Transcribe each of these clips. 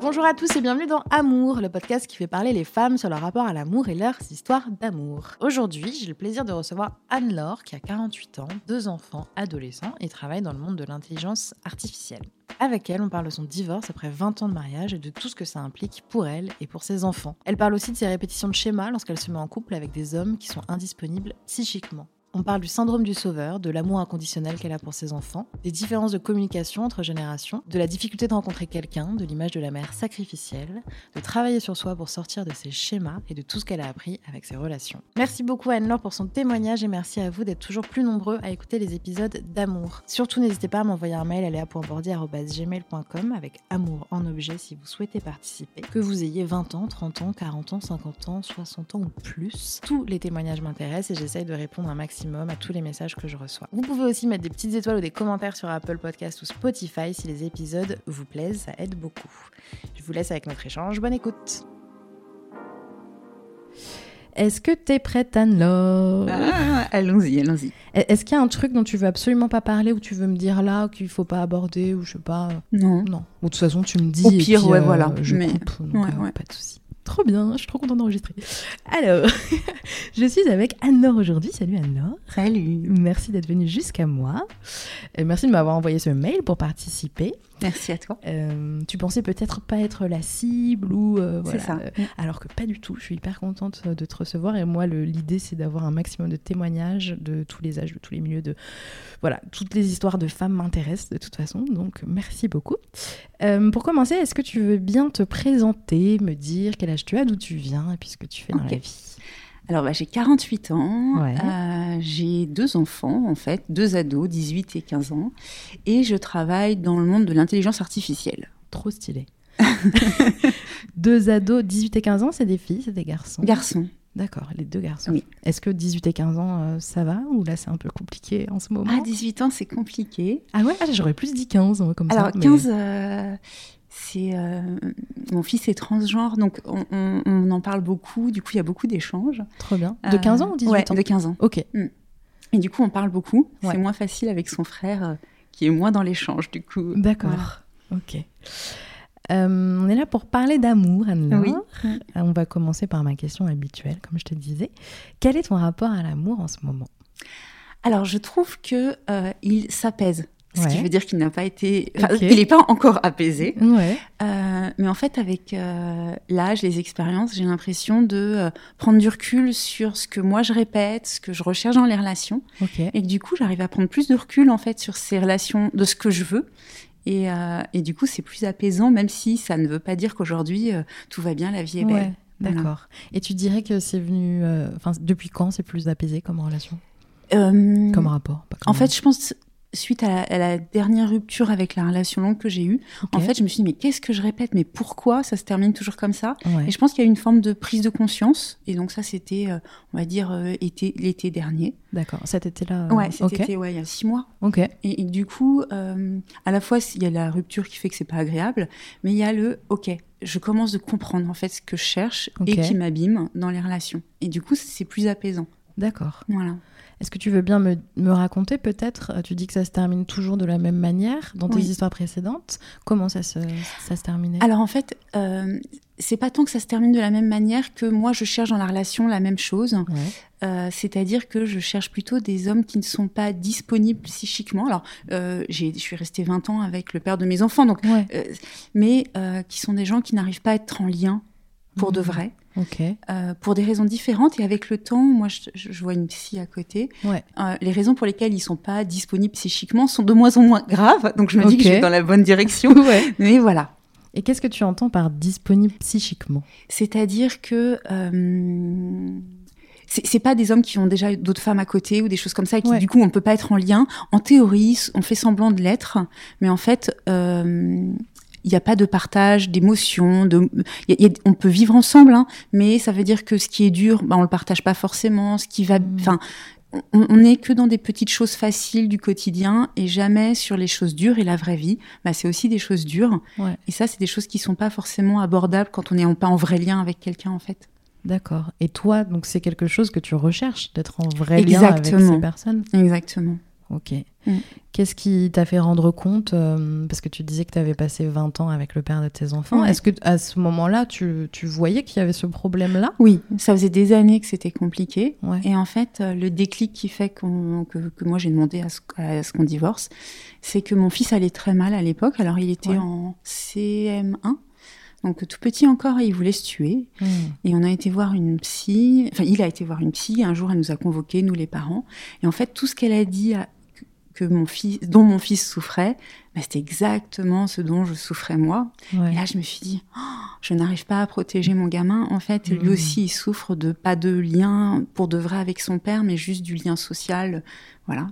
Bonjour à tous et bienvenue dans Amour, le podcast qui fait parler les femmes sur leur rapport à l'amour et leurs histoires d'amour. Aujourd'hui, j'ai le plaisir de recevoir Anne-Laure qui a 48 ans, deux enfants, adolescents et travaille dans le monde de l'intelligence artificielle. Avec elle, on parle de son divorce après 20 ans de mariage et de tout ce que ça implique pour elle et pour ses enfants. Elle parle aussi de ses répétitions de schémas lorsqu'elle se met en couple avec des hommes qui sont indisponibles psychiquement. On parle du syndrome du sauveur, de l'amour inconditionnel qu'elle a pour ses enfants, des différences de communication entre générations, de la difficulté de rencontrer quelqu'un, de l'image de la mère sacrificielle, de travailler sur soi pour sortir de ses schémas et de tout ce qu'elle a appris avec ses relations. Merci beaucoup à Anne-Laure pour son témoignage et merci à vous d'être toujours plus nombreux à écouter les épisodes d'amour. Surtout n'hésitez pas à m'envoyer un mail à léa.bordier.gmail.com avec amour en objet si vous souhaitez participer. Que vous ayez 20 ans, 30 ans, 40 ans, 50 ans, 60 ans ou plus, tous les témoignages m'intéressent et j'essaye de répondre un maximum à tous les messages que je reçois. Vous pouvez aussi mettre des petites étoiles ou des commentaires sur Apple Podcast ou Spotify si les épisodes vous plaisent, ça aide beaucoup. Je vous laisse avec notre échange, bonne écoute. Est-ce que t'es prête, Anne-Laure? Ah, Allons-y, allons-y. Est-ce qu'il y a un truc dont tu veux absolument pas parler ou tu veux me dire là qu'il faut pas aborder ou je sais pas? Non. Non. Ou de toute façon, tu me dis. Au pire, puis, ouais, euh, voilà. Je Mais- coupe, donc, ouais, euh, ouais. pas de souci. Trop bien, je suis trop contente d'enregistrer. Alors, je suis avec Anne-Laure aujourd'hui. Salut Anne-Laure. Salut. Merci d'être venue jusqu'à moi. Et merci de m'avoir envoyé ce mail pour participer. Merci à toi. Euh, tu pensais peut-être pas être la cible ou euh, voilà. ça. Euh, alors que pas du tout. Je suis hyper contente de te recevoir et moi l'idée c'est d'avoir un maximum de témoignages de tous les âges, de tous les milieux, de voilà toutes les histoires de femmes m'intéressent de toute façon. Donc merci beaucoup. Euh, pour commencer, est-ce que tu veux bien te présenter, me dire quel âge tu as, d'où tu viens et puis ce que tu fais dans la vie? Alors, bah, j'ai 48 ans. Ouais. Euh, j'ai deux enfants, en fait, deux ados, 18 et 15 ans. Et je travaille dans le monde de l'intelligence artificielle. Trop stylé. deux ados, 18 et 15 ans, c'est des filles, c'est des garçons? Garçon. D'accord, les deux garçons. Oui. Est-ce que 18 et 15 ans, euh, ça va? Ou là, c'est un peu compliqué en ce moment? Ah, 18 ans, c'est compliqué. Ah ouais, ah, j'aurais plus dit 15, moi, comme Alors, ça. mais- 15, euh, c'est. euh, mon fils est transgenre, donc on, on- on en parle beaucoup. Du coup, il y a beaucoup d'échanges. Trop bien. De 15 ans ou 18 ouais, ans de 15 ans. Ok, Et du coup, on parle beaucoup. Ouais. C'est moins facile avec son frère, euh, qui est moins dans l'échange, du coup. d'accord. Ok. Euh, on est là pour parler d'amour, Anne-Laure. Oui. Euh, On va commencer par ma question habituelle, comme je te disais. Quel est ton rapport à l'amour en ce moment? Alors, je trouve que euh, il s'apaise. Ce Ouais. qui veut dire qu'il n'a pas été. Il n'est pas encore apaisé. Ouais. Euh, mais en fait, avec euh, l'âge, les expériences, j'ai l'impression de euh, prendre du recul sur ce que moi je répète, ce que je recherche dans les relations. Et que du coup, j'arrive à prendre plus de recul en fait sur ces relations, de ce que je veux. Et, et du coup, c'est plus apaisant, même si ça ne veut pas dire qu'aujourd'hui tout va bien, la vie est belle. Ouais, d'accord. Et tu dirais que c'est venu. Enfin, depuis quand c'est plus apaisé comme relation? Comme rapport pas comme- En fait, je pense, suite à la, à la dernière rupture avec la relation longue que j'ai eue, en fait, je me suis dit, mais qu'est-ce que je répète? Mais pourquoi ça se termine toujours comme ça? Ouais. Et je pense qu'il y a eu une forme de prise de conscience. Et donc, ça, c'était, euh, on va dire, euh, été- l'été dernier. D'accord. Cet été-là. Ouais, euh, cet ok. été, ouais, il y a six mois. Ok. Et, et du coup, euh, à la fois, il y a la rupture qui fait que c'est pas agréable, mais il y a le, ok, je commence de comprendre en fait ce que je cherche et qui m'abîme dans les relations. Et du coup, c'est plus apaisant. D'accord. Voilà. Est-ce que tu veux bien me, me raconter peut-être euh, Tu dis que ça se termine toujours de la même manière dans tes Oui. histoires précédentes. Comment ça se, ça se terminait? Alors en fait, euh, c'est pas tant que ça se termine de la même manière que moi je cherche dans la relation la même chose. Ouais. Euh, C'est-à-dire que je cherche plutôt des hommes qui ne sont pas disponibles psychiquement. Alors, euh, j'ai- je suis restée 20 ans avec le père de mes enfants, donc, Ouais. euh, mais qui sont des gens qui n'arrivent pas à être en lien pour de Mhm. vrai, Euh, pour des raisons différentes. Et avec le temps, moi, je, vois une psy à côté. Ouais. Euh, les raisons pour lesquelles ils sont pas disponibles psychiquement sont de moins en moins graves. Donc, je me dis que je vais dans la bonne direction. ouais. Mais voilà. Et qu'est-ce que tu entends par disponible psychiquement? C'est-à-dire que euh, c'est pas des hommes qui ont déjà d'autres femmes à côté ou des choses comme ça et qui Ouais. du coup on ne peut pas être en lien. En théorie, on fait semblant de l'être, mais en fait. euh, il n'y a pas de partage d'émotions, de, il y a- il y a- on peut vivre ensemble, hein, mais ça veut dire que ce qui est dur, bah, on le partage pas forcément. Ce qui va, Mm. enfin, on, on est que dans des petites choses faciles du quotidien et jamais sur les choses dures et la vraie vie. Bah, c'est aussi des choses dures. Ouais. Et ça, c'est des choses qui sont pas forcément abordables quand on n'est pas en vrai lien avec quelqu'un, en fait. D'accord. Et toi, donc c'est quelque chose que tu recherches, d'être en vrai lien avec ces personnes? Exactement. Ok. Mm. Qu'est-ce qui t'a fait rendre compte euh, Parce que tu disais que tu avais passé 20 ans avec le père de tes enfants. Ouais. Est-ce que à ce moment-là, tu, tu voyais qu'il y avait ce problème-là? Oui, ça faisait des années que c'était compliqué. Ouais. Et en fait, euh, le déclic qui fait que, que moi j'ai demandé à ce, qu'on divorce, c'est que mon fils allait très mal à l'époque. Alors il était Ouais. en CM1, donc tout petit encore, il voulait se tuer. Mm. Et on a été voir une psy, enfin il a été voir une psy, un jour elle nous a convoqués, nous les parents. Et en fait, tout ce qu'elle a dit à- que mon fils, dont mon fils souffrait, bah, c'était exactement ce dont je souffrais moi. Ouais. Et là, je me suis dit, Oh, je n'arrive pas à protéger mon gamin. En fait, lui Mhm. aussi, il souffre de pas de lien pour de vrai avec son père, mais juste du lien social. Voilà.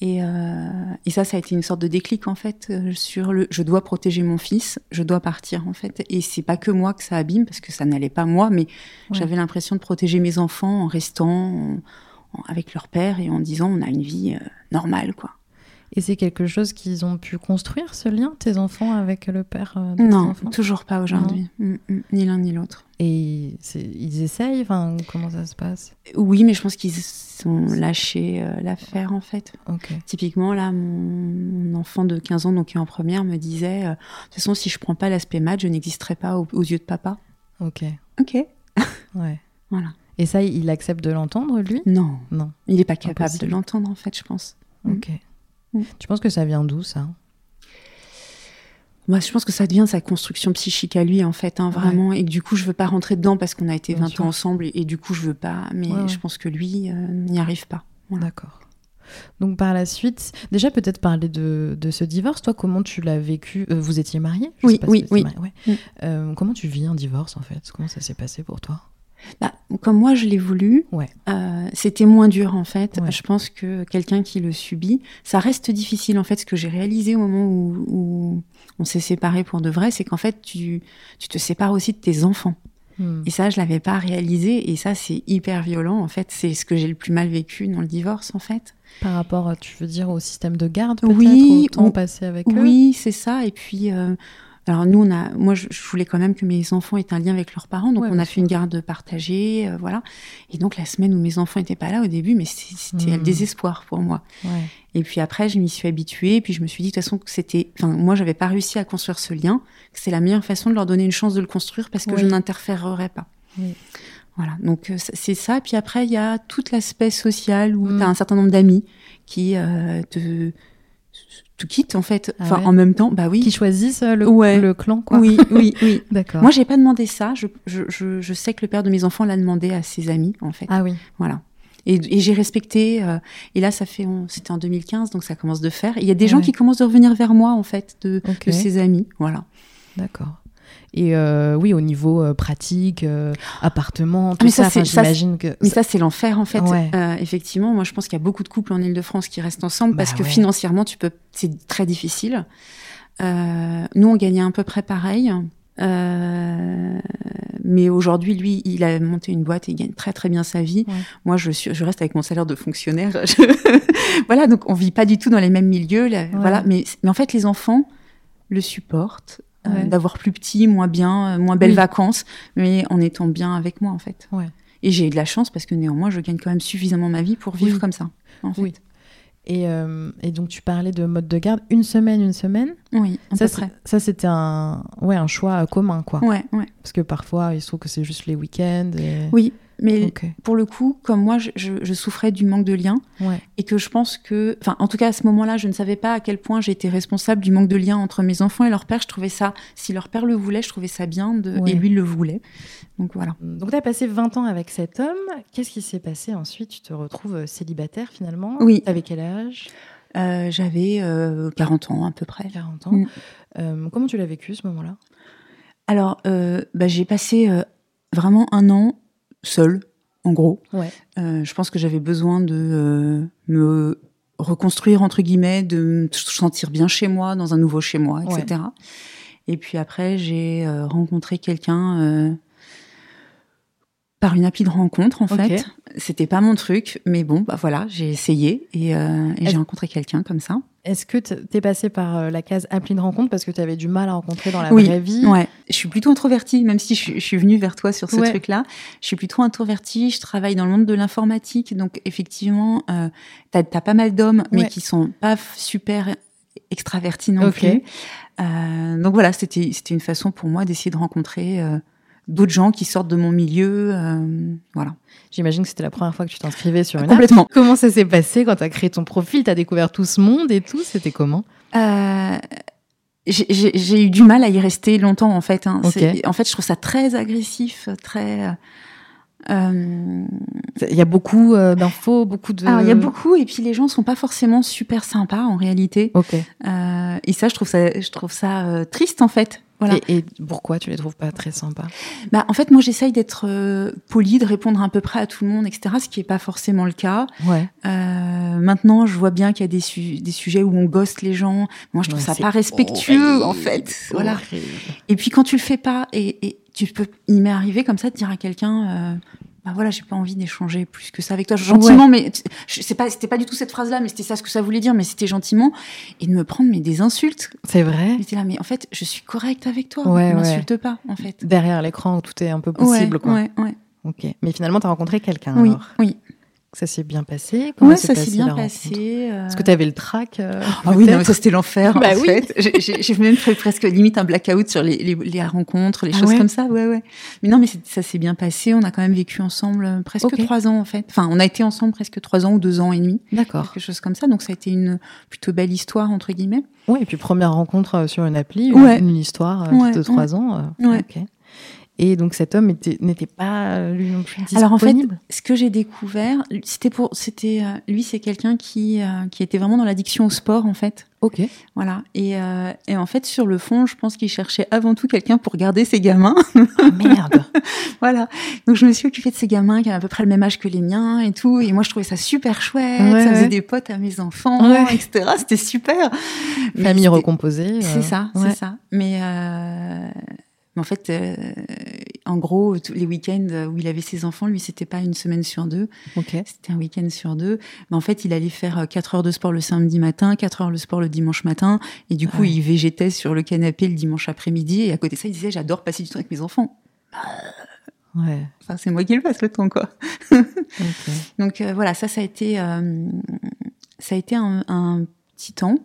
Et, euh, et ça, ça a été une sorte de déclic, en fait, euh, sur le je dois protéger mon fils, je dois partir, en fait. Et c'est pas que moi que ça abîme, parce que ça n'allait pas moi, mais Ouais. j'avais l'impression de protéger mes enfants en restant en- avec leur père et en disant on a une vie euh, normale, quoi. Et c'est quelque chose qu'ils ont pu construire, ce lien, tes enfants, avec le père euh, de Non, enfants? toujours pas aujourd'hui. Mm, mm, ni l'un ni l'autre. Et ils essayent enfin, Comment ça se passe? Oui, mais je pense qu'ils ont lâché euh, l'affaire en fait. Ok. Typiquement, là, mon, mon enfant de 15 ans, donc qui est en première, me disait euh, De toute façon, si je prends pas l'aspect maths, je n'existerai pas aux, aux yeux de papa. Ok. Ok. Ouais. Voilà. Et ça, il accepte de l'entendre, lui? Non, Non. il n'est pas capable Impossible. de l'entendre en fait, je pense. Mm. Ok. Mm. Tu penses que ça vient d'où, ça? Moi, je pense que ça devient sa construction psychique à lui, en fait, hein, vraiment. Et que du coup, je veux pas rentrer dedans parce qu'on a été Bien 20 sûr. ans ensemble et, et du coup, je veux pas. Mais Ouais, ouais. je pense que lui euh, n'y arrive pas. Voilà. D'accord. Donc par la suite, déjà peut-être parler de, de ce divorce. Toi, comment tu l'as vécu? Euh, Vous étiez mariés? Je Oui, sais pas si oui, oui. ouais. Mm. Euh, comment tu vis un divorce en fait? Comment ça s'est passé pour toi? Bah, comme moi, je l'ai voulu, Ouais. euh, c'était moins dur en fait. Ouais. Je pense que quelqu'un qui le subit, ça reste difficile en fait. Ce que j'ai réalisé au moment où, où on s'est séparés pour de vrai, c'est qu'en fait, tu, tu te sépares aussi de tes enfants. Hmm. Et ça, je l'avais pas réalisé. Et ça, c'est hyper violent en fait. C'est ce que j'ai le plus mal vécu dans le divorce en fait. Par rapport, tu veux dire, au système de garde peut-être Oui, au temps passé avec eux? Oui, c'est ça. Et puis, euh, alors nous, on a, moi, je, voulais quand même que mes enfants aient un lien avec leurs parents, donc Ouais, on a fait une garde partagée, euh, voilà. Et donc la semaine où mes enfants étaient pas là au début, mais c'était Hmm. le désespoir pour moi. Ouais. Et puis après, je m'y suis habituée, puis je me suis dit de toute façon que c'était, enfin, moi, j'avais pas réussi à construire ce lien, que c'est la meilleure façon de leur donner une chance de le construire parce que Oui. je n'interférerais pas. Oui. Voilà, donc euh, c'est ça. Puis après, il y a tout l'aspect social où Mm. tu as un certain nombre d'amis qui euh, te, te quittent en fait. Ah Enfin, ouais en même temps, bah oui. Qui choisissent euh, le, Ouais. le clan, quoi. Oui, oui, oui. D'accord. Moi, j'ai pas demandé ça. Je, je, je, je sais que le père de mes enfants l'a demandé à ses amis, en fait. Ah oui. Voilà. Et, et j'ai respecté. euh, et là, ça fait, c'était en 2015, donc ça commence de faire. Il y a des gens qui commencent de revenir vers moi, en fait, de, de ses amis. Voilà. D'accord. Et euh, oui, au niveau euh, pratique, euh, appartement, tout mais ça, j'imagine que. Mais ça, c'est l'enfer, en fait. Ouais. Effectivement, moi, je pense qu'il y a beaucoup de couples en Ile-de-France qui restent ensemble parce Bah que ouais. financièrement, tu peux, c'est très difficile. Nous, on gagnait à peu près pareil. Mais aujourd'hui, lui, il a monté une boîte et il gagne très très bien sa vie. Ouais. Moi, je, suis, je reste avec mon salaire de fonctionnaire. Je- voilà, donc on vit pas du tout dans les mêmes milieux. là, Voilà, mais, mais en fait, les enfants le supportent. Euh, Ouais. d'avoir plus petit, moins bien, euh, moins belles Oui. vacances, mais en étant bien avec moi en fait. Ouais. Et j'ai eu de la chance parce que néanmoins, je gagne quand même suffisamment ma vie pour vivre Oui. comme ça. En fait. Oui. Et, euh, et donc, tu parlais de mode de garde, une semaine, une semaine? Oui, à Ça, peu près. ça, c'était un, ouais, un choix commun, quoi. Ouais, ouais. Parce que parfois, il se trouve que c'est juste les week-ends. et- Oui, mais pour le coup, comme moi, je, souffrais du manque de lien Ouais. et que je pense que, enfin, en tout cas à ce moment-là, je ne savais pas à quel point j'étais responsable du manque de lien entre mes enfants et leur père. Je trouvais ça, si leur père le voulait, je trouvais ça bien de, Ouais. et lui il le voulait. Donc voilà. Donc, tu as passé 20 ans avec cet homme. Qu'est-ce qui s'est passé ensuite? Tu te retrouves euh, célibataire finalement? Oui. T'avais quel âge? Euh, J'avais euh, 40 ans à peu près. 40 ans. Mm. Euh, comment tu l'as vécu ce moment-là? Alors, bah, j'ai passé vraiment un an seule. en gros. Ouais. Euh, je pense que j'avais besoin de euh, me reconstruire entre guillemets, de me sentir bien chez moi, dans un nouveau chez moi, etc. Et puis après, j'ai euh, rencontré quelqu'un par une appli de rencontre en fait. C'était pas mon truc, mais bon, bah voilà, j'ai essayé et, j'ai rencontré quelqu'un comme ça. Est-ce que t- t'es passé par euh, la case appli de rencontre parce que tu avais du mal à rencontrer dans la oui, vraie vie? ouais. Je suis plutôt introvertie, même si je, suis- je suis venue vers toi sur ce Ouais. truc-là. Je suis plutôt introvertie. Je travaille dans le monde de l'informatique, donc effectivement, euh, as pas mal d'hommes, mais qui sont pas super extravertis non Ok. plus. Euh, donc voilà, c'était c'était une façon pour moi d'essayer de rencontrer euh, d'autres gens qui sortent de mon milieu. euh, voilà. J'imagine que c'était la première fois que tu t'inscrivais sur une app. Complètement. Comment ça s'est passé quand tu as créé ton profil Tu as découvert tout ce monde et tout C'était comment? Euh, j'ai- eu du mal à y rester longtemps en fait. hein. En fait, je trouve ça très agressif, très. euh, euh, Il y a beaucoup euh, d'infos, beaucoup de. Alors, il y a beaucoup, et puis les gens sont pas forcément super sympas en réalité. Ok. Euh, et ça, je trouve ça, je trouve ça triste en fait. Voilà. Et, et pourquoi tu les trouves pas très sympas? Bah, en fait, moi, j'essaye d'être euh, polie, de répondre à peu près à tout le monde, etc. Ce qui est pas forcément le cas. Ouais. Euh, maintenant, je vois bien qu'il y a des, su- des sujets où on gosse les gens. Moi, je trouve Ouais, ça pas respectueux, horrible, en fait. Voilà. horrible. Et puis quand tu le fais pas, et, et tu peux, il m'est arrivé comme ça de dire à quelqu'un, euh, bah voilà, j'ai pas envie d'échanger plus que ça avec toi, gentiment, mais t- je sais pas, c'était pas du tout cette phrase-là, mais c'était ça ce que ça voulait dire, mais c'était gentiment, et de me prendre mais des insultes. C'est vrai J'étais là, mais en fait, je suis correcte avec toi, Ouais, ne ouais. m'insulte pas, en fait. Derrière l'écran tout est un peu possible. ouais, quoi. ouais, ouais. Ok. Mais finalement, tu as rencontré quelqu'un Oui, alors oui. Ça s'est bien passé Comment Ouais, ça s'est bien passé. euh, Est-ce que tu avais le trac euh, Ah oui, non, mais ça c'était l'enfer Bah en oui. fait. J'ai- même fait presque limite un blackout sur les, les, les rencontres, les Ah choses ouais comme ça. Ouais, ouais. Mais non, mais ça s'est bien passé. On a quand même vécu ensemble euh, presque trois ans en fait. Enfin, on a été ensemble presque trois ans ou deux ans et demi, D'accord. quelque chose comme ça. Donc ça a été une plutôt belle histoire entre guillemets. Oui, et puis première rencontre euh, sur une appli, Ouais. une, une histoire euh, Ouais, de trois ans. euh, Ouais. ok. Et donc cet homme était- n'était pas euh, lui non plus disponible. Alors en fait, ce que j'ai découvert, c'était pour, c'était euh, lui, c'est quelqu'un qui euh, qui était vraiment dans l'addiction au sport en fait. ok. Voilà. Et, euh, et en fait, sur le fond, je pense qu'il cherchait avant tout quelqu'un pour garder ses gamins. Ah merde. Voilà. Donc je me suis occupée de ces gamins qui avaient à peu près le même âge que les miens et tout. Et moi, je trouvais ça super chouette. Ouais, ça faisait des potes à mes enfants, Ouais. etc. C'était super. Famille recomposée. C'est ça, c'est ça. Mais, euh, mais en fait, euh, en gros, tous les week-ends où il avait ses enfants, lui, c'était pas une semaine sur deux. C'était un week-end sur deux. Mais en fait, il allait faire 4 heures de sport le samedi matin, 4 heures le sport le dimanche matin. Et du coup, Ouais. il végétait sur le canapé le dimanche après-midi. Et à côté de ça, il disait, j'adore passer du temps avec mes enfants. Ouais. Enfin, c'est moi qui le passe le temps, quoi. Donc euh, voilà, ça, ça a été, euh, ça a été un, un temps.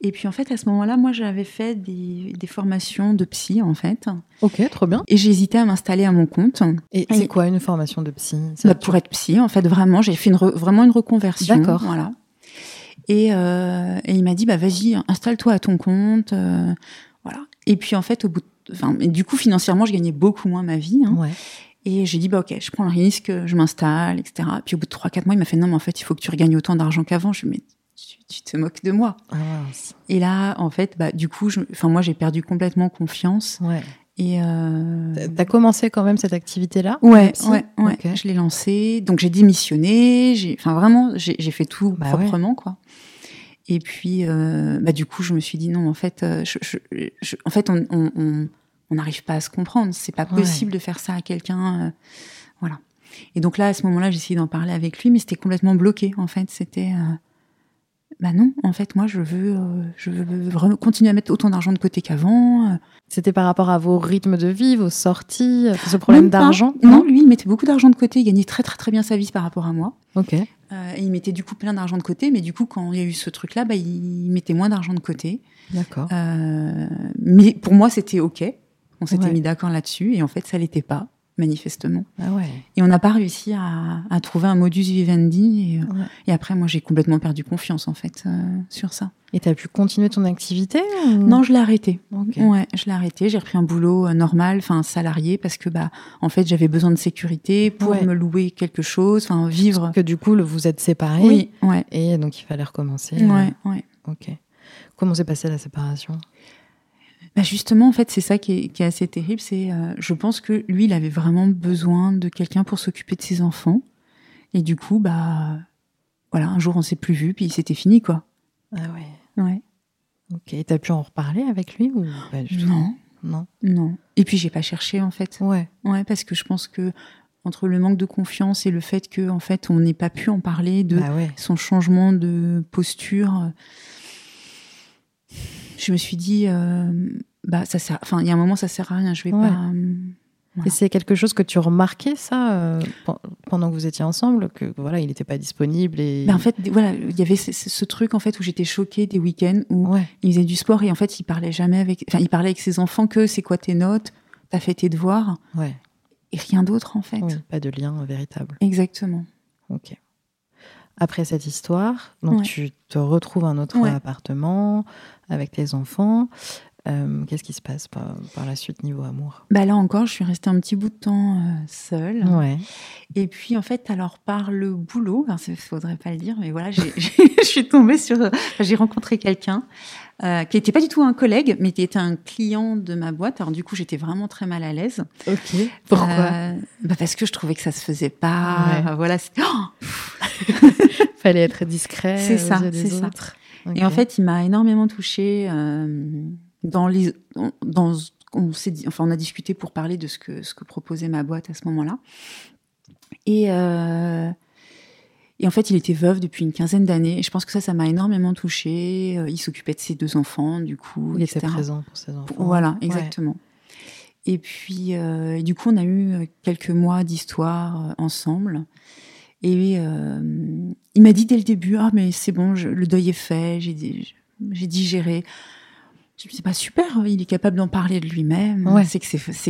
Et puis en fait, à ce moment-là, moi, j'avais fait des, des formations de psy, en fait. Ok, trop bien. Et j'hésitais à m'installer à mon compte. Et Et- c'est quoi une formation de psy? Bah, pour être psy, en fait, vraiment, j'ai fait une re- vraiment une reconversion. D'accord. Voilà. Et, euh, et il m'a dit, bah vas-y, installe-toi à ton compte. euh, voilà. Et puis en fait, au bout, de- enfin, du coup, financièrement, je gagnais beaucoup moins ma vie. hein. Ouais. Et j'ai dit, bah ok, je prends le risque, je m'installe, etc. Puis au bout de 3-4 mois, il m'a fait, non, mais en fait, il faut que tu regagnes autant d'argent qu'avant. Je lui ai dit, tu, tu te moques de moi. Ah. Et là, en fait, bah, du coup, je, moi, j'ai perdu complètement confiance. Ouais. Et euh, T'as- commencé quand même cette activité-là Ouais, ouais, ouais. Je l'ai lancé. Donc j'ai démissionné. J'ai, enfin vraiment, j'ai, fait tout Bah proprement, quoi. Et puis, euh, bah du coup, je me suis dit non, en fait, euh, je, je- je- en fait, on, n'arrive pas à se comprendre. C'est pas Ouais. possible de faire ça à quelqu'un. euh, voilà. Et donc là, à ce moment-là, j'ai essayé d'en parler avec lui, mais c'était complètement bloqué. En fait, c'était. Bah non, en fait, moi, je veux, euh, je veux continuer à mettre autant d'argent de côté qu'avant. euh, C'était par rapport à vos rythmes de vie, vos sorties, euh, ce problème d'argent Non, lui, il mettait beaucoup d'argent de côté. Il gagnait très, très, très bien sa vie par rapport à moi. Ok. Euh, et il mettait du coup plein d'argent de côté, mais du coup, quand il y a eu ce truc-là, bah, il mettait moins d'argent de côté. D'accord. Euh, mais pour moi, c'était OK. On s'était Ouais. mis d'accord là-dessus, et en fait, ça l'était pas, manifestement. Ah ouais. Et on n'a pas réussi à, à trouver un modus vivendi. Et, euh, Ouais. et après, moi, j'ai complètement perdu confiance, en fait, euh, sur ça. Et t'as pu continuer ton activité ou- Non, je l'ai arrêté. Ok. Ouais, je l'ai arrêté. J'ai repris un boulot euh, normal, enfin salarié, parce que bah, en fait, j'avais besoin de sécurité pour Ouais. me louer quelque chose, enfin vivre. Que du coup, vous êtes séparés. Oui, ouais, Et donc, il fallait recommencer. euh, ouais, ouais. Ok. Comment s'est passée la séparation? Bah justement, en fait, c'est ça qui est, qui est, assez terrible. C'est, euh, je pense que lui, il avait vraiment besoin de quelqu'un pour s'occuper de ses enfants. Et du coup, bah, voilà, un jour, on s'est plus vu, puis c'était fini, quoi. Ah ouais. Ouais. Ok. Et t'as pu en reparler avec lui ou Non, Non. non. Et puis, j'ai pas cherché, en fait. Ouais. Ouais, parce que je pense que entre le manque de confiance et le fait que, en fait, on n'ait pas pu en parler de Bah ouais. son changement de posture, je me suis dit, euh, bah, ça sert. Enfin, il y a un moment, ça sert à rien. Je vais Ouais. pas. euh, Voilà. Et c'est quelque chose que tu remarquais ça euh, pen- pendant que vous étiez ensemble, que voilà, il n'était pas disponible et. Ben, en fait, voilà, il y avait ce, truc en fait où j'étais choquée des week-ends où ouais. il faisait du sport et en fait il parlait jamais avec, enfin il parlait avec ses enfants que c'est quoi tes notes, t'as fait tes devoirs Ouais. et rien d'autre en fait. Pas de lien véritable. Exactement. Ok. Après cette histoire, donc Ouais. tu te retrouves un autre Ouais. appartement avec tes enfants. Euh, Qu'est-ce qui se passe par, par la suite niveau amour? Bah là encore, je suis restée un petit bout de temps euh, seule. Ouais. Et puis en fait, alors par le boulot, il faudrait pas le dire, mais voilà, je suis tombée sur, enfin, j'ai rencontré quelqu'un euh, qui n'était pas du tout un collègue, mais qui était un client de ma boîte. Alors du coup, j'étais vraiment très mal à l'aise. Ok. Pourquoi? Euh, bah Parce que je trouvais que ça se faisait pas. Ouais. Voilà. Oh Fallait être discret. C'est aux ça, yeux des c'est ça. Et en fait, il m'a énormément touchée euh, dans les. Dans, on s'est dit, enfin, on a discuté pour parler de ce que ce que proposait ma boîte à ce moment-là. Et euh, et en fait, il était veuf depuis une quinzaine d'années. Je pense que ça, ça m'a énormément touchée. Euh, Il s'occupait de ses deux enfants, du coup, il était etc. présent pour ses enfants. Voilà, Ouais. exactement. Et puis, euh, et du coup, on a eu quelques mois d'histoire euh, ensemble. Et euh, il m'a dit dès le début, ah mais c'est bon, je- le deuil est fait, j'ai di- j'ai digéré. Je me dis, c'est pas super, il est capable d'en parler de lui-même. Ouais. C'est que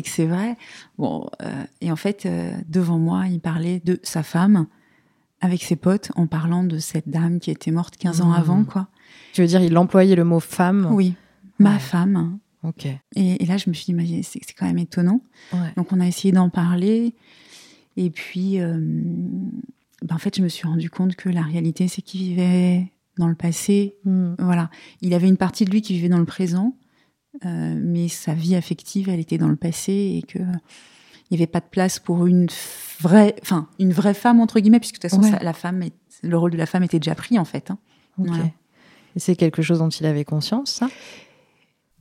c'est vrai. Bon, euh, et en fait, euh, devant moi, il parlait de sa femme avec ses potes en parlant de cette dame qui était morte 15 ans Mmh. avant, quoi. Tu veux dire, il employait le mot femme? Oui, ma Ouais. femme. Ok. Et, et là, je me suis dit, c'est c'est quand même étonnant. Ouais. Donc, on a essayé d'en parler. Et puis, euh, ben, en fait, je me suis rendu compte que la réalité, c'est qu'il vivait dans le passé. Hmm. Voilà. Il avait une partie de lui qui vivait dans le présent, euh, mais sa vie affective, elle était dans le passé et que il n'y avait pas de place pour une vraie, enfin, une vraie femme, entre guillemets, puisque de toute façon, Ouais. ça- la femme, est- le rôle de la femme était déjà pris, en fait. hein. Voilà. Et c'est quelque chose dont il avait conscience, ça?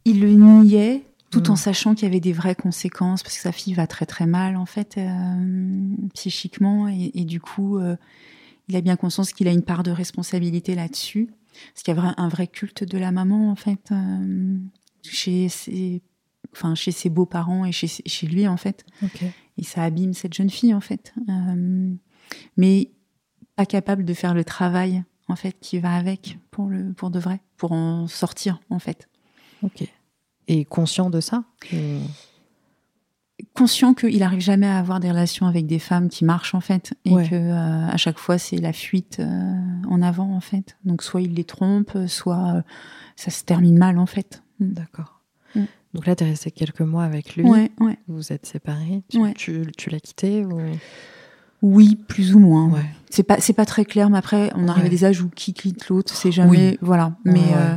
Il le niait tout Mm. en sachant qu'il y avait des vraies conséquences parce que sa fille va très très mal en fait euh, psychiquement. Et, et du coup euh, il a bien conscience qu'il a une part de responsabilité là-dessus. Parce qu'il y a un vrai culte de la maman en fait euh, chez ses enfin chez ses beaux-parents et chez, chez lui en fait. Et ça abîme cette jeune fille en fait. Mais pas capable de faire le travail en fait qui va avec pour le pour de vrai pour en sortir en fait. Ok. Et conscient de ça conscient qu'il arrive jamais à avoir des relations avec des femmes qui marchent en fait et Ouais. que euh, à chaque fois c'est la fuite euh, en avant en fait donc soit il les trompe soit euh, ça se termine mal en fait. D'accord. Mm. Donc là, tu es resté quelques mois avec lui. ouais ouais Vous vous êtes séparés. Tu, Ouais. tu, tu l'as quitté ou... oui plus ou moins c'est pas c'est pas très clair mais après on arrive à des âges où qui quitte l'autre c'est jamais Oui. voilà mais euh,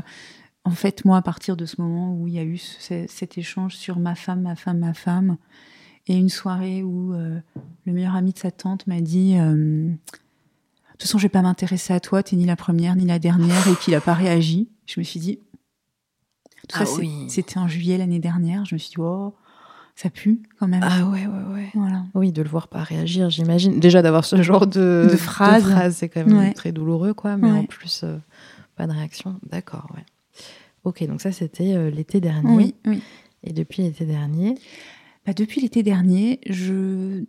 en fait moi à partir de ce moment où il y a eu ce- cet échange sur ma femme ma femme ma femme et une soirée où euh, le meilleur ami de sa tante m'a dit euh, de toute façon je vais pas m'intéresser à toi t'es ni la première ni la dernière et qu'il a pas réagi je me suis dit tout Ah ça oui. c'était en juillet l'année dernière je me suis dit oh ça pue quand même Ah ouais, ouais, ouais. voilà Oui, de le voir pas réagir, j'imagine. Déjà d'avoir ce genre de, De phrase. c'est quand même Ouais. très douloureux, quoi. Mais en plus, euh, pas de réaction. D'accord, ouais. Ok, donc ça, c'était euh, l'été dernier. oui oui Et depuis l'été dernier, Bah, depuis l'été dernier, je,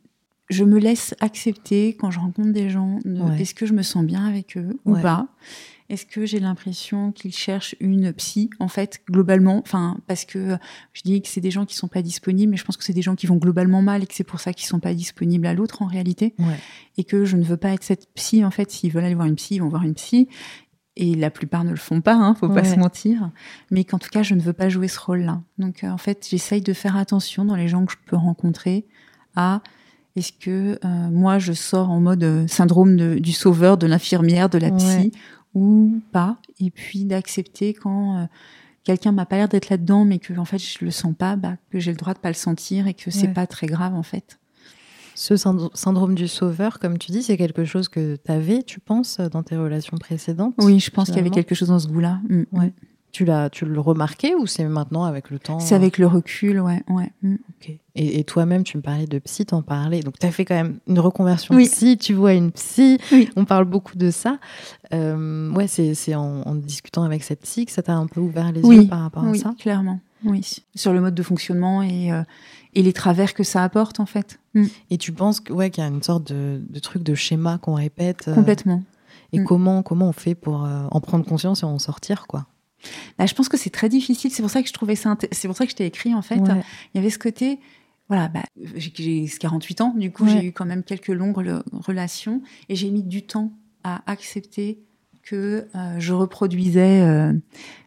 je me laisse accepter quand je rencontre des gens. de- Ouais. Est-ce que je me sens bien avec eux ou pas? Est-ce que j'ai l'impression qu'ils cherchent une psy en fait globalement? Enfin, parce que je dis que c'est des gens qui sont pas disponibles, mais je pense que c'est des gens qui vont globalement mal et que c'est pour ça qu'ils sont pas disponibles à l'autre en réalité. ouais. Et que je ne veux pas être cette psy en fait. S'ils veulent aller voir une psy, ils vont voir une psy. Et la plupart ne le font pas, hein, faut pas se mentir. Mais qu'en tout cas, je ne veux pas jouer ce rôle-là. Donc, euh, en fait, j'essaye de faire attention dans les gens que je peux rencontrer à est-ce que euh, moi, je sors en mode euh, syndrome de- du sauveur, de l'infirmière, de la psy Ouais. ou pas. Et puis d'accepter quand quelqu'un m'a pas l'air d'être là-dedans, mais que en fait je le sens pas, bah, que j'ai le droit de pas le sentir et que c'est Ouais. pas très grave en fait. Ce syndro- syndrome du sauveur, comme tu dis, c'est quelque chose que tu avais, tu penses, dans tes relations précédentes Oui, je pense qu'il y avait quelque chose dans ce goût-là. Mm, mm. Ouais. Tu l'as, tu le remarquais ou c'est maintenant avec le temps C'est avec le recul, ouais, ouais. mm. Ok. Et, et toi-même, tu me parlais de psy, t'en parlais. Donc, tu as fait quand même une reconversion Oui. psy, tu vois une psy. Oui. On parle beaucoup de ça. Euh, ouais, c'est en, en discutant avec cette psy que ça t'a un peu ouvert les Oui. yeux par rapport oui, à ça? clairement. Oui, sur le mode de fonctionnement et, euh, et les travers que ça apporte en fait. Mm. Et tu penses que, ouais, qu'il y a une sorte de, de truc de schéma qu'on répète. euh, Complètement. et Mm. comment, comment on fait pour euh, en prendre conscience et en sortir, quoi? Là, je pense que c'est très difficile. C'est pour ça que je trouvais ça. C'est pour ça que je t'ai écrit en fait. Ouais. Il y avait ce côté. Voilà, bah, j'ai j'ai 48 ans, du coup Ouais. j'ai eu quand même quelques longues rela- relations et j'ai mis du temps à accepter que euh, je reproduisais, euh,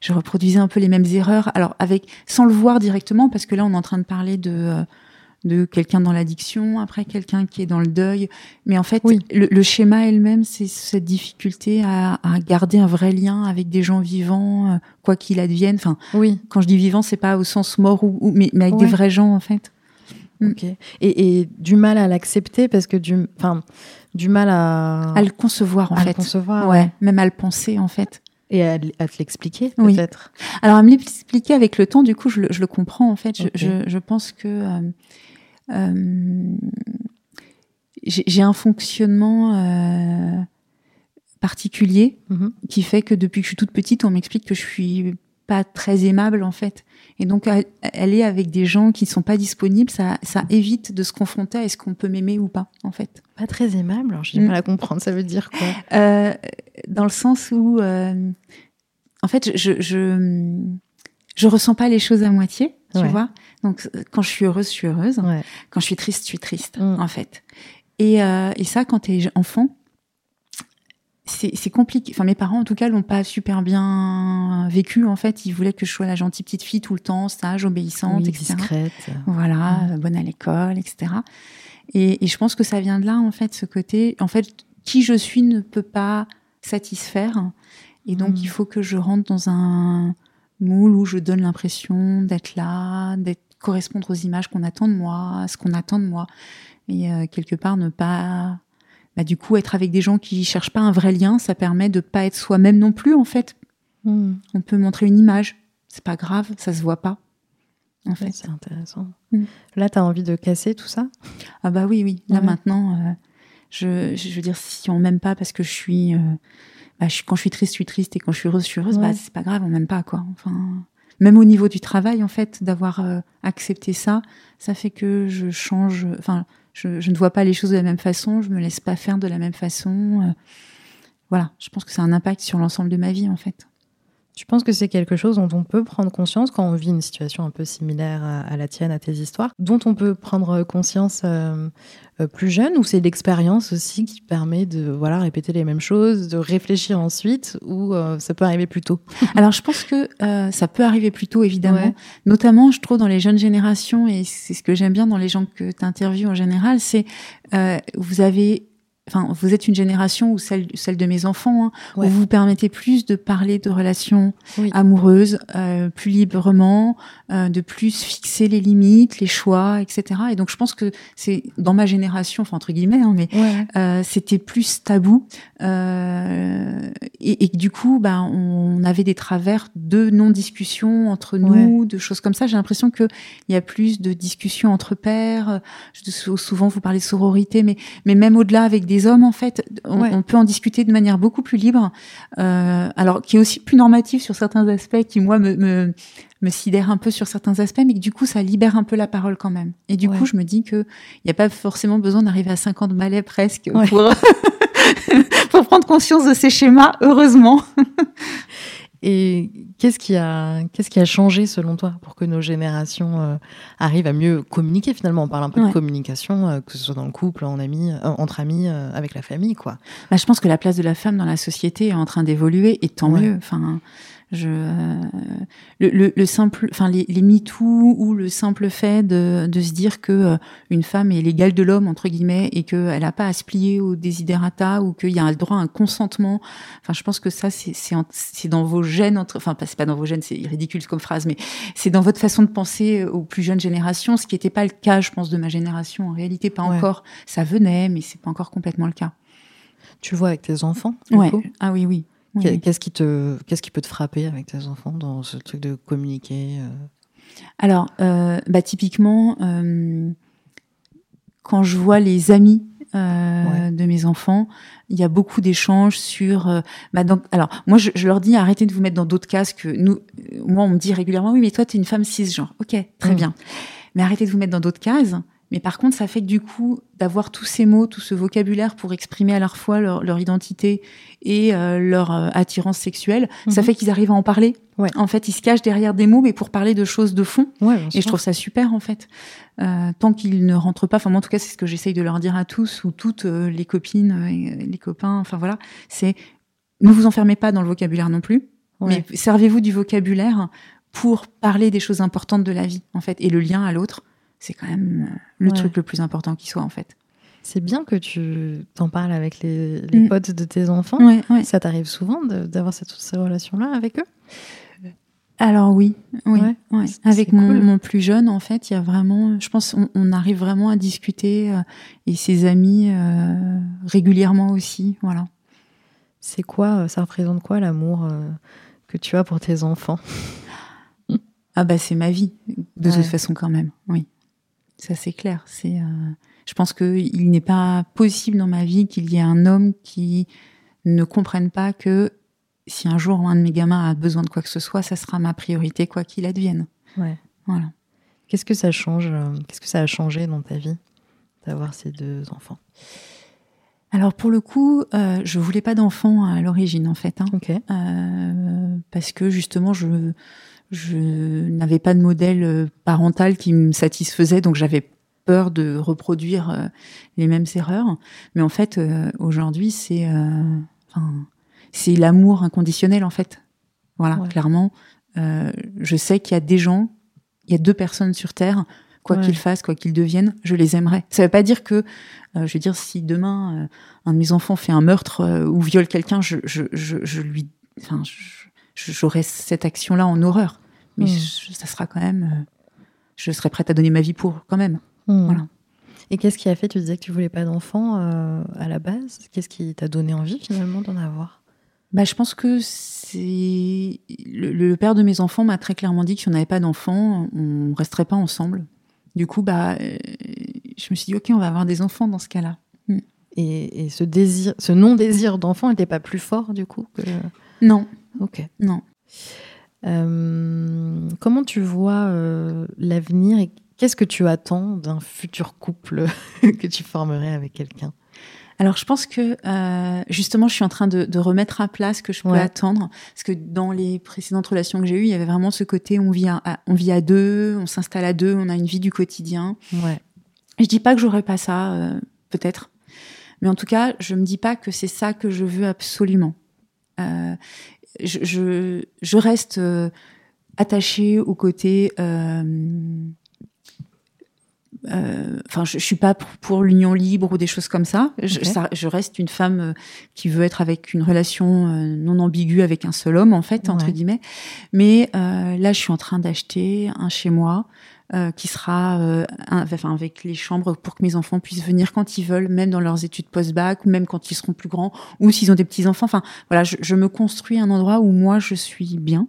je reproduisais un peu les mêmes erreurs. Alors avec, sans le voir directement, parce que là on est en train de parler de euh, de quelqu'un dans l'addiction, après quelqu'un qui est dans le deuil. Mais en fait, Oui. le, le schéma elle-même, c'est cette difficulté à, à garder un vrai lien avec des gens vivants, quoi qu'il advienne. Enfin, Oui. quand je dis vivant, c'est pas au sens mort ou, ou- mais, mais avec Ouais. des vrais gens en fait. Ok. Et, et du mal à l'accepter parce que du, enfin, du mal à, À le concevoir en à le fait. concevoir. ouais, même à le penser en fait. Et à, à te l'expliquer, Oui. peut-être. Alors à me l'expliquer avec le temps, du coup, je le, je le comprends en fait. Je, Ok. je, je pense que euh, euh, j'ai un fonctionnement euh, particulier Mhm. qui fait que depuis que je suis toute petite, on m'explique que je suis pas très aimable en fait. Et donc aller avec des gens qui sont pas disponibles, ça, ça évite de se confronter à est-ce qu'on peut m'aimer ou pas en fait. Pas très aimable. Alors, j'ai du Mm. mal à comprendre. Ça veut dire quoi? Euh, dans le sens où, euh, en fait, je, je je ressens pas les choses à moitié, tu Ouais. vois? Donc quand je suis heureuse, je suis heureuse. Ouais. Quand je suis triste, je suis triste, Mm. en fait. Et, euh, et ça, quand t'es enfant, c'est c'est compliqué. Enfin, mes parents, en tout cas, l'ont pas super bien vécu. En fait, ils voulaient que je sois la gentille petite fille tout le temps, sage, obéissante, Oui, etc. discrète. Voilà, euh, bonne à l'école, etc. Et, et je pense que ça vient de là, en fait, ce côté. En fait, qui je suis ne peut pas satisfaire. Et donc, Mm. il faut que je rentre dans un moule où je donne l'impression d'être là, d'être correspondre aux images qu'on attend de moi, à ce qu'on attend de moi. Et euh, quelque part, ne pas. Bah, du coup, être avec des gens qui cherchent pas un vrai lien, ça permet de pas être soi-même non plus, en fait. Mm. On peut montrer une image. C'est pas grave, ça se voit pas. En fait. c'est intéressant. Mm. Là, tu as envie de casser tout ça? Ah bah oui, oui. Là Ouais. maintenant, euh, je, je veux dire, si on m'aime pas parce que je suis, euh, bah, je- quand je suis triste, je suis triste, et quand je suis heureuse, je suis heureuse, Ouais. bah c'est pas grave, on m'aime pas quoi. Enfin, même au niveau du travail, en fait, d'avoir euh, accepté ça, ça fait que je change. Enfin, je, je ne vois pas les choses de la même façon, je me laisse pas faire de la même façon. voilà, je pense que c'est un impact sur l'ensemble de ma vie en fait. Tu penses que c'est quelque chose dont on peut prendre conscience quand on vit une situation un peu similaire à, à la tienne, à tes histoires, dont on peut prendre conscience euh, euh, plus jeune, ou c'est l'expérience aussi qui permet de voilà répéter les mêmes choses, de réfléchir ensuite, ou euh, ça peut arriver plus tôt? Alors je pense que euh, ça peut arriver plus tôt évidemment, Ouais. notamment je trouve dans les jeunes générations et c'est ce que j'aime bien dans les gens que tu interviews en général, c'est euh, vous avez Enfin, vous êtes une génération ou celle, celle de mes enfants, hein, Ouais. où vous vous permettez plus de parler de relations Oui. amoureuses euh, plus librement, euh, de plus fixer les limites, les choix, etc. Et donc, je pense que c'est dans ma génération, enfin entre guillemets, hein, mais Ouais. euh, c'était plus tabou et, et du coup bah, on avait des travers de non discussion entre nous de choses comme ça j'ai l'impression que il y a plus de discussions entre pairs Je- souvent vous parlez de sororité mais mais même au-delà avec des hommes en fait on, Ouais. on peut en discuter de manière beaucoup plus libre euh, alors qui est aussi plus normatif sur certains aspects qui moi me, me me sidère un peu sur certains aspects, mais que du coup, ça libère un peu la parole quand même. Et du Ouais. coup, je me dis que il n'y a pas forcément besoin d'arriver à 50 balais presque Ouais. pour, pour prendre conscience de ces schémas, heureusement. Et qu'est-ce qui a qu'est-ce qui a changé selon toi pour que nos générations euh, arrivent à mieux communiquer finalement? On parle un peu de communication, euh, que ce soit dans le couple, en amis, euh, entre amis, avec la famille, quoi. Bah, je pense que la place de la femme dans la société est en train d'évoluer, et tant Ouais. mieux. Enfin, Je, euh, le, le, le, simple, enfin les, les MeToo ou le simple fait de, de se dire que euh, une femme est l'égale de l'homme entre guillemets et qu'elle n'a pas à se plier au desiderata ou qu'il y a le droit à un consentement. Enfin, je pense que ça c'est c'est dans vos gènes, entre, enfin c'est pas dans vos gènes, c'est ridicule comme phrase, mais c'est dans votre façon de penser aux plus jeunes générations, ce qui n'était pas le cas, je pense, de ma génération. En réalité, pas encore. Ça venait, mais c'est pas encore complètement le cas. Tu le vois avec tes enfants Ouais. Ah oui, oui. Qu'est-ce qui te, qu'est-ce qui peut te frapper avec tes enfants dans ce truc de communiquer euh? Alors, euh, bah, typiquement, euh, quand je vois les amis euh, de mes enfants, il y a beaucoup d'échanges sur. Euh, bah donc, alors, moi, je, je, leur dis arrêtez de vous mettre dans d'autres cases que nous. Moi, on me dit régulièrement oui, mais toi, tu es une femme cisgenre. Ok, très mmh. bien. Mais arrêtez de vous mettre dans d'autres cases. Mais par contre, ça fait que du coup, d'avoir tous ces mots, tout ce vocabulaire pour exprimer à la fois leur, leur identité et euh, leur euh, attirance sexuelle, mmh. ça fait qu'ils arrivent à en parler. Ouais. En fait, ils se cachent derrière des mots, mais pour parler de choses de fond. Ouais, et je trouve ça super, en fait. Euh, tant qu'ils ne rentrent pas, enfin, moi, en tout cas, c'est ce que j'essaye de leur dire à tous ou toutes les copines et les copains. Enfin, voilà. C'est ne vous enfermez pas dans le vocabulaire non plus, ouais. mais servez-vous du vocabulaire pour parler des choses importantes de la vie, en fait, et le lien à l'autre c'est quand même le ouais. truc le plus important qui soit en fait. C'est bien que tu t'en parles avec les, les mmh. potes de tes enfants. Ouais, ouais. Ça t'arrive souvent d'avoir cette, ces relations-là avec eux? Alors oui, oui. Ouais, avec mon, cool. mon, plus jeune, en fait, il y a vraiment, je pense, on, on arrive vraiment à discuter euh, et ses amis euh, régulièrement aussi, voilà. C'est quoi, ça représente quoi l'amour euh, que tu as pour tes enfants? Ah bah c'est ma vie, de toute façon quand même, oui. Ça c'est clair. C'est, euh, je pense que il n'est pas possible dans ma vie qu'il y ait un homme qui ne comprenne pas que si un jour un de mes gamins a besoin de quoi que ce soit, ça sera ma priorité quoi qu'il advienne. Ouais. Voilà. Qu'est-ce que ça change Qu'est-ce que ça a changé dans ta vie d'avoir ces deux enfants? Alors pour le coup, euh, je voulais pas d'enfant à l'origine en fait, hein, okay. euh, parce que justement je je n'avais pas de modèle parental qui me satisfaisait, donc j'avais peur de reproduire euh, les mêmes erreurs. Mais en fait, euh, aujourd'hui, c'est euh, enfin, c'est l'amour inconditionnel en fait. Voilà, ouais. clairement, euh, je sais qu'il y a des gens, il y a deux personnes sur Terre, quoi ouais. qu'ils fassent, quoi qu'ils deviennent, je les aimerais. Ça veut pas dire que, euh, je veux dire, si demain un de mes enfants fait un meurtre ou viole quelqu'un, je, je, je, je lui, enfin, j'aurais cette action-là en horreur. Mais mmh. je, ça sera quand même. Euh, je serais prête à donner ma vie pour, quand même. Mmh. Voilà. Et qu'est-ce qui a fait Tu disais que tu voulais pas d'enfant euh, à la base? Qu'est-ce qui t'a donné envie finalement d'en avoir? Bah, je pense que c'est le, le, père de mes enfants m'a très clairement dit que si on n'avait pas d'enfants, on resterait pas ensemble. Du coup, bah, euh, je me suis dit ok, on va avoir des enfants dans ce cas-là. Mmh. Et, et, ce désir, ce non désir d'enfant n'était pas plus fort du coup que... Non. Ok. Non. Euh, comment tu vois euh, l'avenir et qu'est-ce que tu attends d'un futur couple que tu formerais avec quelqu'un? Alors, je pense que euh, justement, je suis en train de, de, remettre à plat ce que je peux ouais. attendre, parce que dans les précédentes relations que j'ai eues, il y avait vraiment ce côté on vit à, à on vit à deux, on s'installe à deux, on a une vie du quotidien. Ouais. Je dis pas que j'aurais pas ça, euh, peut-être, mais en tout cas, je me dis pas que c'est ça que je veux absolument. Euh, je, je, je, reste euh, attachée au côté. Euh, enfin, je, je suis pas pour, pour l'union libre ou des choses comme ça. Je, okay. ça, je reste une femme qui veut être avec une relation non ambiguë avec un seul homme, en fait, entre guillemets. Mais là, je suis en train d'acheter un chez moi. Euh, qui sera euh, un, enfin, avec les chambres pour que mes enfants puissent venir quand ils veulent, même dans leurs études post-bac, même quand ils seront plus grands, ou s'ils ont des petits-enfants. Enfin, voilà, je, je, me construis un endroit où moi, je suis bien.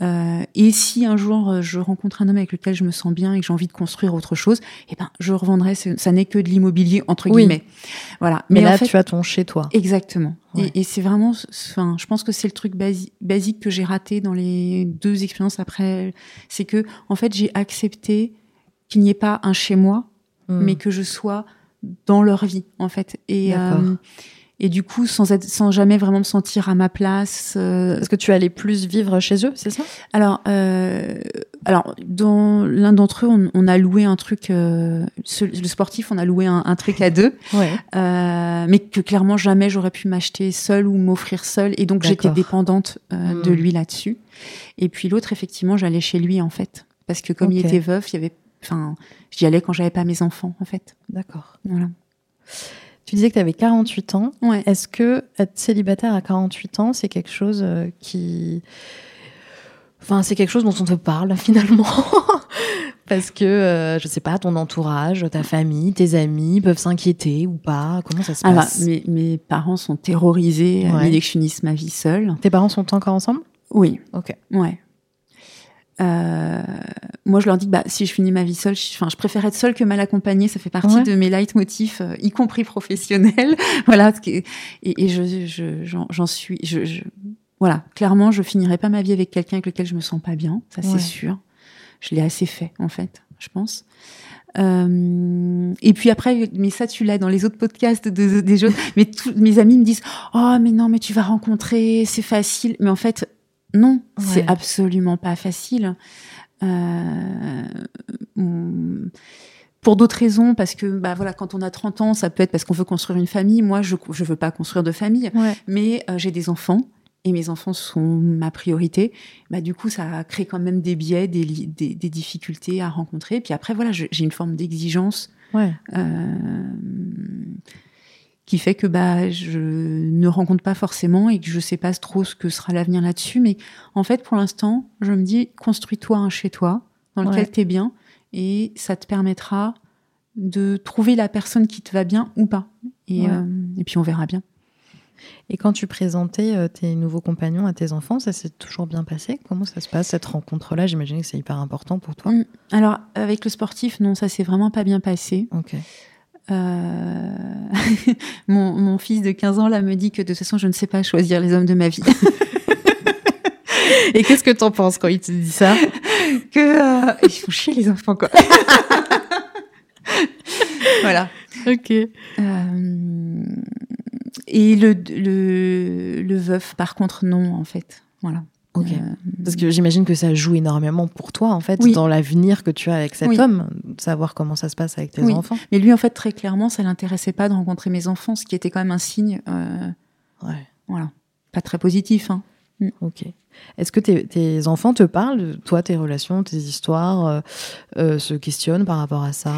Euh, et si un jour euh, je rencontre un homme avec lequel je me sens bien et que j'ai envie de construire autre chose, eh ben je revendrai. Ce, ça n'est que de l'immobilier entre oui. guillemets. Voilà. Mais, Mais là, en fait, tu as ton chez toi. Exactement. Ouais. Et, et c'est vraiment, enfin, je pense que c'est le truc basi basique que j'ai raté dans les deux expériences après, c'est que en fait j'ai accepté qu'il n'y ait pas un chez moi, mmh. mais que je sois dans leur vie en fait. Et, euh, et du coup sans être, sans jamais vraiment me sentir à ma place. euh, Est-ce que tu allais plus vivre chez eux, c'est ça? Alors, euh, alors dans l'un d'entre eux, on, on a loué un truc, euh, le sportif, on a loué un, un truc à deux, Ouais. euh, mais que clairement jamais j'aurais pu m'acheter seule ou m'offrir seule, et donc j'étais dépendante euh, Hmm. de lui là-dessus. Et puis l'autre, effectivement, j'allais chez lui en fait, parce que comme il était veuf, il y avait, enfin, j'y allais quand j'avais pas mes enfants en fait. D'accord. Voilà. Tu disais que tu avais 48 ans. Ouais. Est-ce que être célibataire à 48 ans, c'est quelque chose euh, qui. Enfin, c'est quelque chose dont on te parle finalement? Parce que, euh, je sais pas, ton entourage, ta famille, tes amis peuvent s'inquiéter ou pas? Comment ça se Alors, passe? mes, mes parents sont terrorisés à l'idée que je finisse ma vie seule. Tes parents sont encore ensemble? Oui. Ok. Ouais. Euh, moi, je leur dis que bah, si je finis ma vie seule, je, enfin, je préfère être seule que mal accompagnée. Ça fait partie Ouais. de mes leitmotifs, euh, y compris professionnels. voilà. Et, et je, je- j'en, suis. Je, je- voilà. Clairement, je finirai pas ma vie avec quelqu'un avec lequel je me sens pas bien. Ça, Ouais. c'est sûr. Je l'ai assez fait, en fait, je pense. Euh, et puis après, mais ça tu l'as dans les autres podcasts de- des autres. Mais tous mes amis me disent, oh mais non, mais tu vas rencontrer, c'est facile. Mais en fait, non, c'est absolument pas facile. Euh, pour d'autres raisons, parce que bah voilà, quand on a 30 ans, ça peut être parce qu'on veut construire une famille. Moi, je je veux pas construire de famille, Ouais. mais euh, j'ai des enfants et mes enfants sont ma priorité. Bah du coup, ça crée quand même des biais, des, li- des, des difficultés à rencontrer. Puis après, voilà, j'ai une forme d'exigence Ouais. euh, qui fait que bah je ne rencontre pas forcément et que je sais pas trop ce que sera l'avenir là-dessus. Mais en fait, pour l'instant, je me dis construis-toi un chez toi dans lequel Ouais. tu es bien et ça te permettra de trouver la personne qui te va bien ou pas. Et, Ouais. euh, et puis on verra bien. Et quand tu présentais euh, tes nouveaux compagnons à tes enfants, ça s'est toujours bien passé? Comment ça se passe cette rencontre-là? J'imagine que c'est hyper important pour toi. Mm. Alors avec le sportif, non, ça s'est vraiment pas bien passé. Ok. Euh, mon, mon fils de 15 ans là me dit que de toute façon je ne sais pas choisir les hommes de ma vie. Et qu'est-ce que t'en penses quand il te dit ça? Que euh, ils font chier les enfants quoi. voilà. Ok. Euh, et le, le le veuf par contre non en fait. Voilà. Ok. Euh, Parce que j'imagine que ça joue énormément pour toi, en fait, Oui. dans l'avenir que tu as avec cet Oui. homme, savoir comment ça se passe avec tes Oui. enfants. mais lui en fait très clairement ça l'intéressait pas de rencontrer mes enfants, ce qui était quand même un signe euh, Ouais. voilà pas très positif. Hein. Ok. Est-ce que tes, tes enfants te parlent toi, tes relations, tes histoires, euh, euh, se questionnent par rapport à ça?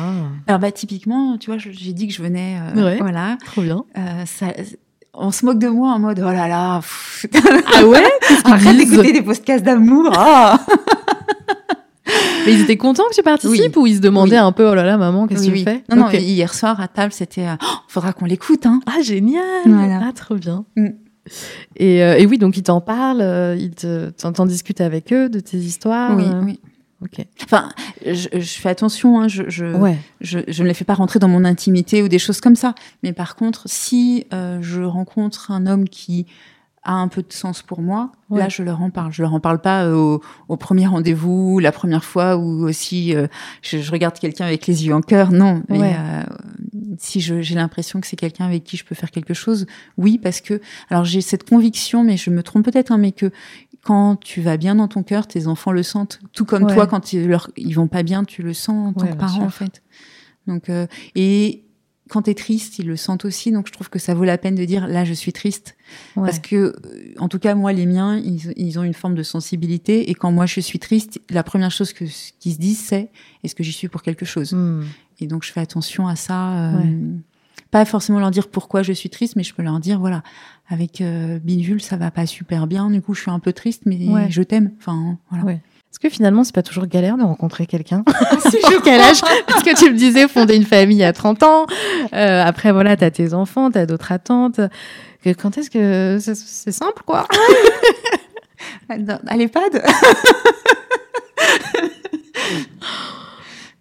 Alors bah typiquement tu vois j'ai dit que je venais euh, Ouais. voilà Trop bien. Ça, on se moque de moi en mode oh là là pff, Ah ouais? Arrête d'écouter des podcasts d'amour Mais ils étaient contents que tu participes Oui. ou ils se demandaient Oui. un peu, oh là là, maman, qu'est-ce Oui, que tu oui. fais? Non, non, hier soir à table, c'était euh, Oh, faudra qu'on l'écoute. Hein. Ah, génial Voilà. Ah, trop bien. Mm. Et, euh, et oui, donc ils t'en parlent, euh, ils te, t'en t'en discutes avec eux de tes histoires oui, euh, oui. Ok. Enfin, je, je fais attention, hein, je, je, Ouais. je, je ne les fais pas rentrer dans mon intimité ou des choses comme ça. Mais par contre, si euh, je rencontre un homme qui a un peu de sens pour moi, Ouais. là, je leur en parle. Je leur en parle pas euh, au, au premier rendez-vous, la première fois, ou aussi euh, je, je regarde quelqu'un avec les yeux en cœur. Non, mais Ouais. euh, si j'ai l'impression que c'est quelqu'un avec qui je peux faire quelque chose, oui, parce que alors j'ai cette conviction, mais je me trompe peut-être, hein, mais que quand tu vas bien dans ton cœur, tes enfants le sentent. Tout comme Ouais. toi, quand ils, leur, ils vont pas bien, tu le sens en tant Ouais, que parent, sûr. en fait. Donc, euh, et quand tu es triste, ils le sentent aussi. Donc, je trouve que ça vaut la peine de dire là, je suis triste. Ouais. Parce que, euh, en tout cas, moi, les miens, ils, ils ont une forme de sensibilité. Et quand moi, je suis triste, la première chose qu'ils se disent, c'est est-ce que j'y suis pour quelque chose? Hmm. Et donc, je fais attention à ça. euh. Pas forcément leur dire pourquoi je suis triste, mais je peux leur dire voilà, avec euh, Bidule, ça va pas super bien. Du coup, je suis un peu triste, mais Ouais. je t'aime. Enfin, voilà. Ouais. Est-ce que finalement, c'est pas toujours galère de rencontrer quelqu'un Sur quel âge Parce que tu me disais fonder une famille à 30 ans. Euh, après, voilà, t'as tes enfants, t'as d'autres attentes. Que- Quand est-ce que c'est- simple, quoi À l'EHPAD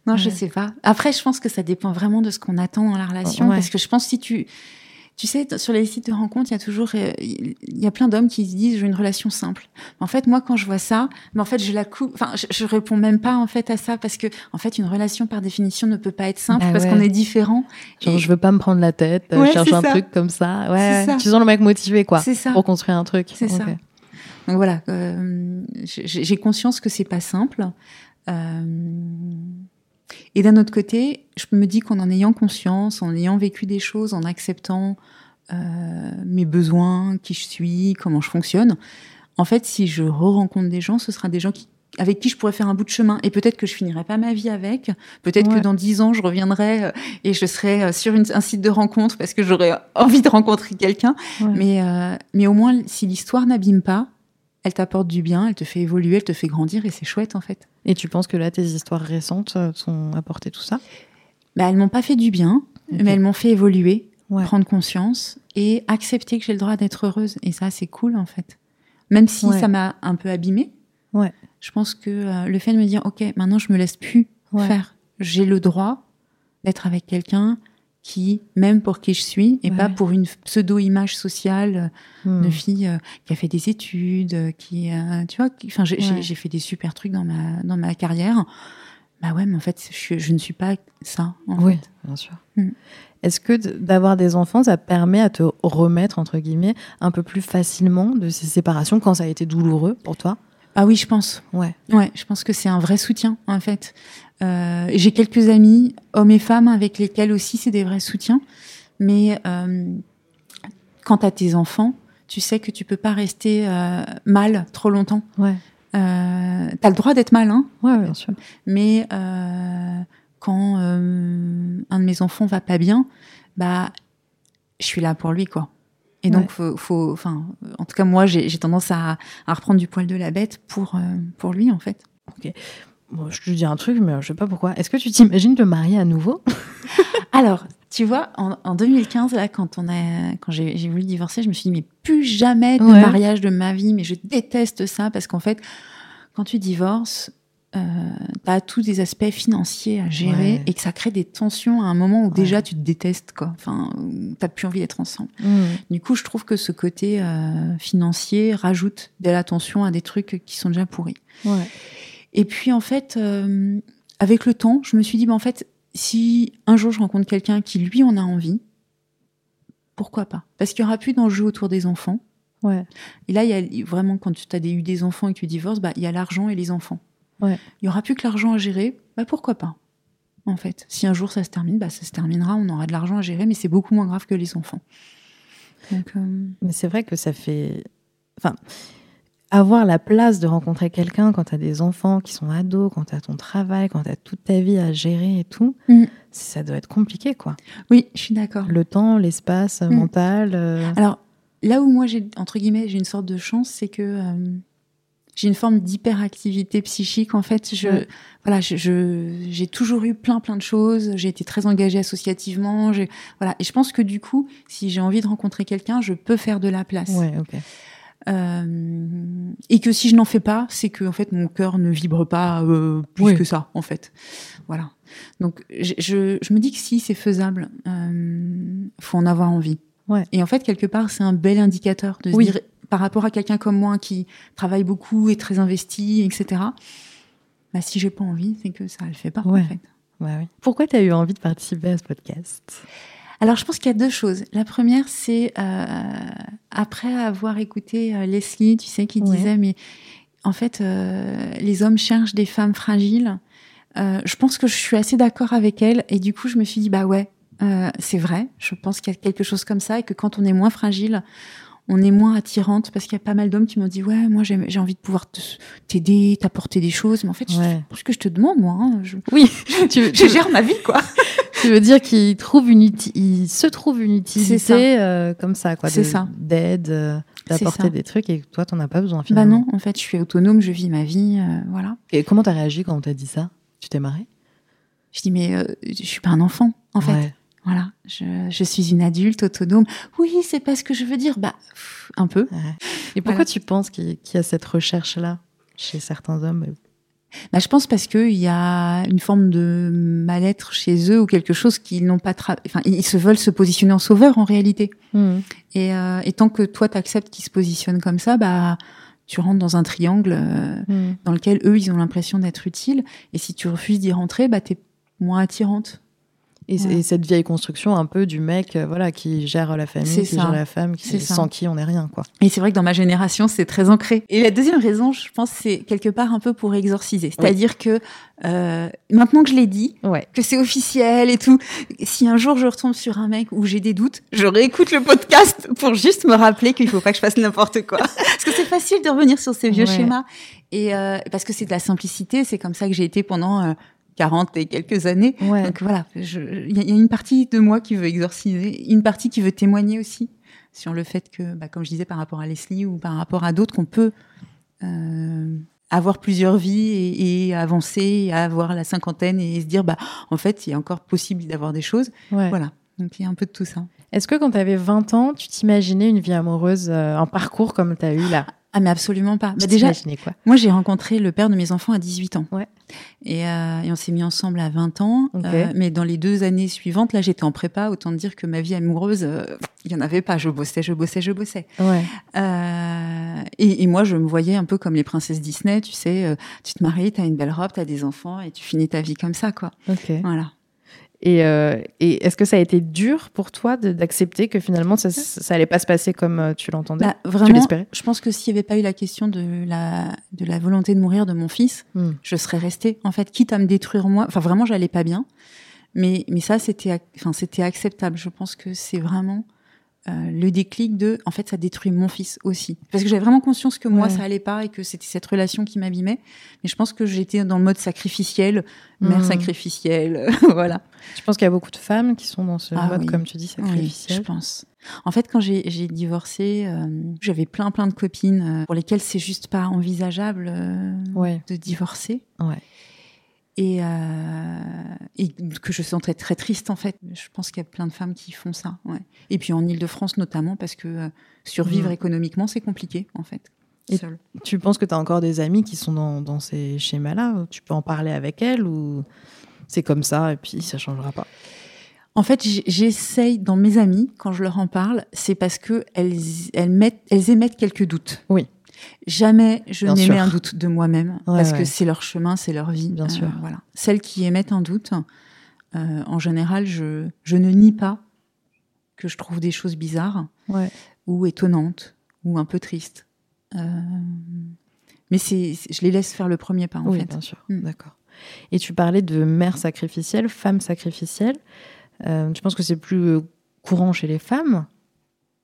Non, je Ouais. sais pas. Après, je pense que ça dépend vraiment de ce qu'on attend dans la relation. Ouais. Parce que je pense si tu, tu sais, sur les sites de rencontres, il y a toujours, euh, il y a plein d'hommes qui se disent j'ai une relation simple. En fait, moi, quand je vois ça, mais en fait, je la coupe. Enfin, je, je réponds même pas en fait à ça parce que, en fait, une relation par définition ne peut pas être simple Bah parce ouais. qu'on est différent. Genre, Et je veux pas me prendre la tête, euh, Ouais, je cherche un ça. truc comme ça. Ouais, ça. tu sens le mec motivé, quoi, C'est ça. pour construire un truc. C'est ça. Ok. Donc voilà, euh, j'ai j'ai conscience que c'est pas simple. Euh, et d'un autre côté, je me dis qu'en en ayant conscience, en ayant vécu des choses, en acceptant euh, mes besoins, qui je suis, comment je fonctionne, en fait, si je re-rencontre des gens, ce sera des gens qui, avec qui je pourrais faire un bout de chemin. Et peut-être que je finirai pas ma vie avec. Peut-être Ouais. que dans dix ans, je reviendrai euh, et je serai euh, sur une- un site de rencontre parce que j'aurais envie de rencontrer quelqu'un. Ouais. Mais, euh, mais au moins, si l'histoire n'abîme pas, elle t'apporte du bien, elle te fait évoluer, elle te fait grandir et c'est chouette en fait. Et tu penses que là, tes histoires récentes euh, t'ont apporté tout ça? Bah, elles m'ont pas fait du bien, mais elles m'ont fait évoluer, Ouais. prendre conscience et accepter que j'ai le droit d'être heureuse. Et ça, c'est cool en fait. Même si Ouais. ça m'a un peu abîmée, Ouais. je pense que euh, le fait de me dire, ok, maintenant je me laisse plus Ouais. faire. J'ai le droit d'être avec quelqu'un qui m'aime pour qui je suis et Ouais. pas pour une pseudo-image sociale Hmm. de fille euh, qui a fait des études, euh, qui, euh, tu vois, enfin, j'ai Ouais. fait des super trucs dans ma dans ma carrière. Bah ouais, mais en fait, je, je ne suis pas ça. En Oui, fait. bien sûr. Mm. Est-ce que d'avoir des enfants, ça permet à te remettre, entre guillemets, un peu plus facilement de ces séparations quand ça a été douloureux pour toi? Ah oui, je pense. Ouais. Ouais, je pense que c'est un vrai soutien en fait. Euh, J'ai quelques amis, hommes et femmes, avec lesquels aussi c'est des vrais soutiens. Mais euh, quand t'as tes enfants, tu sais que tu peux pas rester euh, mal trop longtemps. Ouais. Euh, T'as le droit d'être mal, hein, Ouais, bien sûr. Mais euh, quand un de mes enfants va pas bien, bah, je suis là pour lui, quoi. Et donc, Ouais. faut, faut, enfin, en tout cas, moi, j'ai tendance à, à reprendre du poil de la bête pour, pour lui, en fait. Bon, je te dis un truc, mais je sais pas pourquoi. Est-ce que tu t'imagines te marier à nouveau Alors, tu vois, en, en 2015, là, quand on a, quand j'ai voulu divorcer, je me suis dit, mais plus jamais de Ouais. mariage de ma vie, mais je déteste ça parce qu'en fait, quand tu divorces, euh, t'as tous des aspects financiers à gérer Ouais. et que ça crée des tensions à un moment où Ouais. déjà tu te détestes, quoi. Enfin, t'as plus envie d'être ensemble. Hmm. Du coup, je trouve que ce côté euh, financier rajoute de la tension à des trucs qui sont déjà pourris. Ouais. Et puis en fait, euh, avec le temps, je me suis dit, bah, en fait, si un jour je rencontre quelqu'un qui lui en a envie, pourquoi pas? Parce qu'il y aura plus d'enjeux autour des enfants. Ouais. Et là, il y a vraiment quand tu as eu des enfants et que tu divorces, bah, il y a l'argent et les enfants. Ouais. Il y aura plus que l'argent à gérer. Bah pourquoi pas? En fait, si un jour ça se termine, bah ça se terminera. On aura de l'argent à gérer, mais c'est beaucoup moins grave que les enfants. Donc, euh, Mais c'est vrai que ça fait. Enfin, avoir la place de rencontrer quelqu'un quand tu as des enfants qui sont ados, quand tu as ton travail, quand tu as toute ta vie à gérer et tout, Mm. ça doit être compliqué, quoi. oui, je suis d'accord. Le temps, l'espace Mm. mental. euh, Alors, là où moi, j'ai, entre guillemets, j'ai une sorte de chance, c'est que euh, j'ai une forme d'hyperactivité psychique. En fait, je, voilà, je, je- j'ai toujours eu plein, plein de choses. J'ai été très engagée associativement. J'ai, voilà. Et je pense que du coup, si j'ai envie de rencontrer quelqu'un, je peux faire de la place. Ouais, ok. Euh, et que si je n'en fais pas, c'est que en fait mon cœur ne vibre pas euh, plus Oui. que ça, en fait. Voilà. Donc je, je, je me dis que si c'est faisable, euh, faut en avoir envie. Ouais. Et en fait quelque part c'est un bel indicateur de se dire par rapport à quelqu'un comme moi qui travaille beaucoup et très investi, etc. Bah si j'ai pas envie, c'est que ça le fait pas. Ouais. En fait. Ouais, oui. Pourquoi tu as eu envie de participer à ce podcast? Alors, je pense qu'il y a deux choses. La première, c'est euh, après avoir écouté euh, Leslie, tu sais, qui Ouais. disait, mais en fait, euh, les hommes cherchent des femmes fragiles. Euh, je pense que je suis assez d'accord avec elle. Et du coup, je me suis dit, bah ouais, euh, c'est vrai. Je pense qu'il y a quelque chose comme ça et que quand on est moins fragile, on est moins attirante parce qu'il y a pas mal d'hommes qui m'ont dit, ouais, moi, j'ai envie de pouvoir t'aider, t'apporter des choses. Mais en fait, je- Ouais. ce que je te demande, moi, hein, je, Oui, tu, je ma vie, quoi. tu veux dire qu'il trouve une il se trouve une utilité euh, comme ça, quoi. C'est ça. D'aide, euh, d'apporter des trucs et que toi, t'en as pas besoin Bah finalement. non, en fait, je suis autonome, je vis ma vie, euh, voilà. Et comment t'as réagi quand on t'a dit ça? Tu t'es marré Je dis, mais je suis pas un enfant, en fait. Ouais. Voilà, je, je suis une adulte autonome. Oui, c'est pas ce que je veux dire. Bah, pff, un peu. Ouais. Et pourquoi Voilà. tu penses qu'il qu'il y a cette recherche-là chez certains hommes? Bah, Je pense parce qu'il y a une forme de mal-être chez eux ou quelque chose qu'ils n'ont pas... Tra... Enfin, ils se veulent se positionner en sauveur en réalité. Hmm. Et, euh, et tant que toi, tu acceptes qu'ils se positionnent comme ça, bah, tu rentres dans un triangle euh, Hmm. dans lequel eux, ils ont l'impression d'être utiles. Et si tu refuses d'y rentrer, bah, tu es moins attirante. Et, Ouais. et cette vieille construction un peu du mec euh, voilà, qui gère la famille, qui ça. gère la femme, qui, sans qui on n'est rien. quoi. Et c'est vrai que dans ma génération, c'est très ancré. Et la deuxième raison, je pense, c'est quelque part un peu pour exorciser. C'est-à-dire que euh, maintenant que je l'ai dit, Ouais. que c'est officiel et tout, si un jour je retombe sur un mec où j'ai des doutes, je réécoute le podcast pour juste me rappeler qu'il faut pas que je fasse n'importe quoi. parce que c'est facile de revenir sur ces vieux Ouais. schémas. Et euh, parce que c'est de la simplicité, c'est comme ça que j'ai été pendant euh, 40 et quelques années. Ouais. Donc voilà, il y, a- il y a une partie de moi qui veut exorciser, une partie qui veut témoigner aussi sur le fait que, bah, comme je disais par rapport à Leslie ou par rapport à d'autres, qu'on peut euh, avoir plusieurs vies et, et avancer, et avoir la cinquantaine et se dire, bah, en fait, il est encore possible d'avoir des choses. Ouais. Voilà. Donc il y a un peu de tout ça. Est-ce que quand tu avais 20 ans, tu t'imaginais une vie amoureuse, euh, un parcours comme tu as eu là? Ah mais absolument pas. Bah, déjà, quoi? moi j'ai rencontré le père de mes enfants à 18 ans. Ouais. Et, euh, et on s'est mis ensemble à 20 ans. Euh, mais dans les deux années suivantes, là j'étais en prépa, autant dire que ma vie amoureuse, euh, il y en avait pas. Je bossais, je bossais, je bossais. Ouais. Euh, et, et moi je me voyais un peu comme les princesses Disney, tu sais, euh, tu te maries, t'as une belle robe, t'as des enfants et tu finis ta vie comme ça, quoi. Ok. Voilà. Et, euh, et est-ce que ça a été dur pour toi d'accepter que finalement ça, ça allait pas se passer comme euh, tu l'entendais Bah, Tu vraiment, l'espérais? je pense que s'il n'y avait pas eu la question de la, de la volonté de mourir de mon fils, Hmm. je serais restée, en fait, quitte à me détruire moi. Enfin, vraiment, j'allais pas bien. Mais, mais ça, c'était, ac- enfin, c'était acceptable. Je pense que c'est vraiment euh, le déclic de, en fait, ça détruit mon fils aussi. Parce que j'avais vraiment conscience que moi, Ouais. ça allait pas et que c'était cette relation qui m'abîmait. Mais je pense que j'étais dans le mode sacrificiel, mère Mhm. sacrificielle, voilà. Je pense qu'il y a beaucoup de femmes qui sont dans ce Ah mode, oui. comme tu dis, Oui, je sacrificiel. pense. En fait, quand j'ai divorcé, euh, j'avais plein plein de copines euh, pour lesquelles c'est juste pas envisageable euh, Ouais. de divorcer. Ouais. Et, euh, et que je sentais très triste en fait. Je pense qu'il y a plein de femmes qui font ça. Ouais. Et puis en Ile-de-France notamment parce que euh, survivre Mhm. économiquement c'est compliqué en fait. Et-. Tu penses que tu as encore des amis qui sont dans, dans ces schémas-là? Tu peux en parler avec elles ou c'est comme ça et puis ça changera pas? En fait, j'essaye dans mes amis quand je leur en parle, c'est parce que elles, elles, mettent, elles émettent quelques doutes. Oui. Jamais je n'émets un doute de moi-même Ouais, parce ouais. que c'est leur chemin, c'est leur vie. Bien sûr. Voilà. Celles qui émettent un doute, euh, en général, je, je ne nie pas que je trouve des choses bizarres Ouais. ou étonnantes ou un peu tristes. Euh, mais c'est, je les laisse faire le premier pas en oui, fait. bien sûr. Mm. D'accord. Et tu parlais de mère sacrificielle, femme sacrificielle. Euh, tu penses que c'est plus euh, courant chez les femmes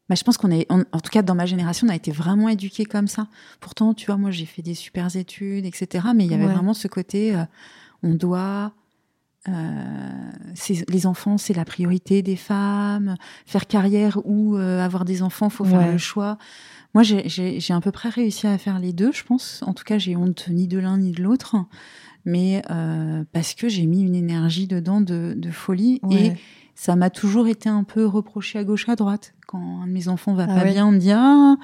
Bah, je pense qu'on est, on- en tout cas dans ma génération, on a été vraiment éduqués comme ça. Pourtant, tu vois, moi j'ai fait des super études, etc. Mais il y avait Ouais. vraiment ce côté, euh, on doit, euh, les enfants, c'est la priorité des femmes. Faire carrière ou euh, avoir des enfants, faut faire Ouais. le choix. Moi, j'ai à peu près réussi à faire les deux, je pense. En tout cas, j'ai honte ni de l'un ni de l'autre. Mais euh, parce que j'ai mis une énergie dedans de, de folie. Et ça m'a toujours été un peu reproché à gauche à droite. Quand un de mes enfants va Ah pas ouais. bien, on me dit Ah,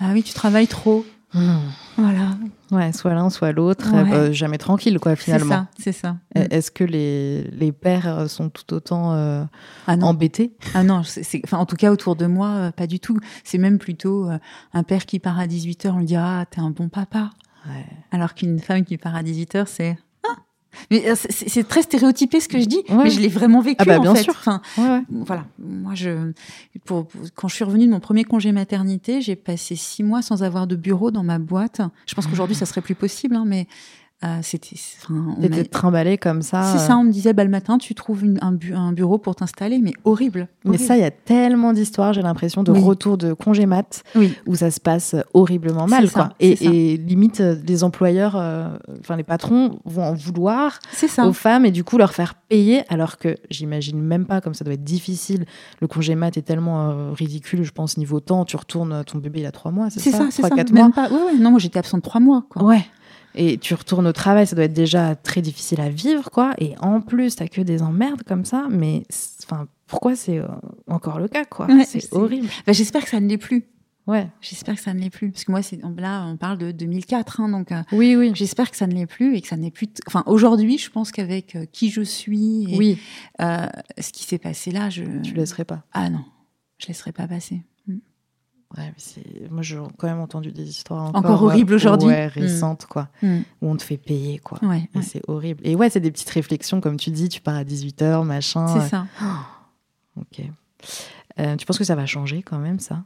bah oui, tu travailles trop. Mm. Voilà. Ouais, soit l'un, soit l'autre. Ouais. euh, jamais tranquille, quoi, C'est finalement. ça, c'est ça. Euh, Est-ce que les, les pères euh, sont tout autant euh, Ah non, embêtés? Ah non c'est- c'est- enfin, en tout cas, autour de moi, pas du tout. C'est même plutôt un père qui part à 18h, on lui dit Ah, t'es un bon papa. Ouais. Alors qu'une femme qui part à 18h, c'est Ah mais euh, c'est- très stéréotypé ce que je dis, Ouais. mais je l'ai vraiment vécu Ah bah, en bien fait. sûr. Enfin, Ouais, ouais. voilà, moi je, pour, pour- quand je suis revenue de mon premier congé maternité, j'ai passé six mois sans avoir de bureau dans ma boîte. Je pense qu'aujourd'hui ça serait plus possible, hein, mais euh, c'était, enfin, a- trimballée comme ça. c'est euh, ça, on me disait bah, le matin tu trouves une- un, bu- un bureau pour t'installer, mais horrible. Mais ça, il y a tellement d'histoires, j'ai l'impression, de Oui. retour de congé mat oui, où ça se passe horriblement mal. C'est ça, quoi. Et, limite, euh, les employeurs, euh, enfin les patrons vont en vouloir ça. aux femmes et du coup leur faire payer, alors que j'imagine même pas comme ça doit être difficile. Le congé mat est tellement euh, ridicule, je pense, niveau temps. Tu retournes, ton bébé il a trois mois, c'est ça, ça, quatre Même mois. pas. Ouais, ouais, non, moi j'étais absente trois mois. Quoi. Ouais. Et tu retournes au travail, ça doit être déjà très difficile à vivre, quoi. Et en plus, t'as que des emmerdes comme ça. Mais enfin, pourquoi c'est euh, encore le cas, quoi? Ouais, C'est horrible. Bah, j'espère que ça ne l'est plus. Ouais. J'espère que ça ne l'est plus. Parce que moi, c'est là, on parle de 2004, hein, donc euh, Oui, oui. j'espère que ça ne l'est plus et que ça n'est plus. Enfin, aujourd'hui, je pense qu'avec euh, qui je suis et Oui, euh, ce qui s'est passé là, je. tu laisserais pas. Ah non, je laisserai pas passer. Ouais, mais c'est... Moi, j'ai quand même entendu des histoires encore, Encore horribles euh, aujourd'hui. Ouais, Mm. récentes, quoi. Mm. Où on te fait payer, quoi. Ouais, Et ouais. c'est horrible. Et ouais, c'est des petites réflexions, comme tu dis, tu pars à 18h, machin. c'est ça. Ok. Euh, tu penses que ça va changer quand même, ça?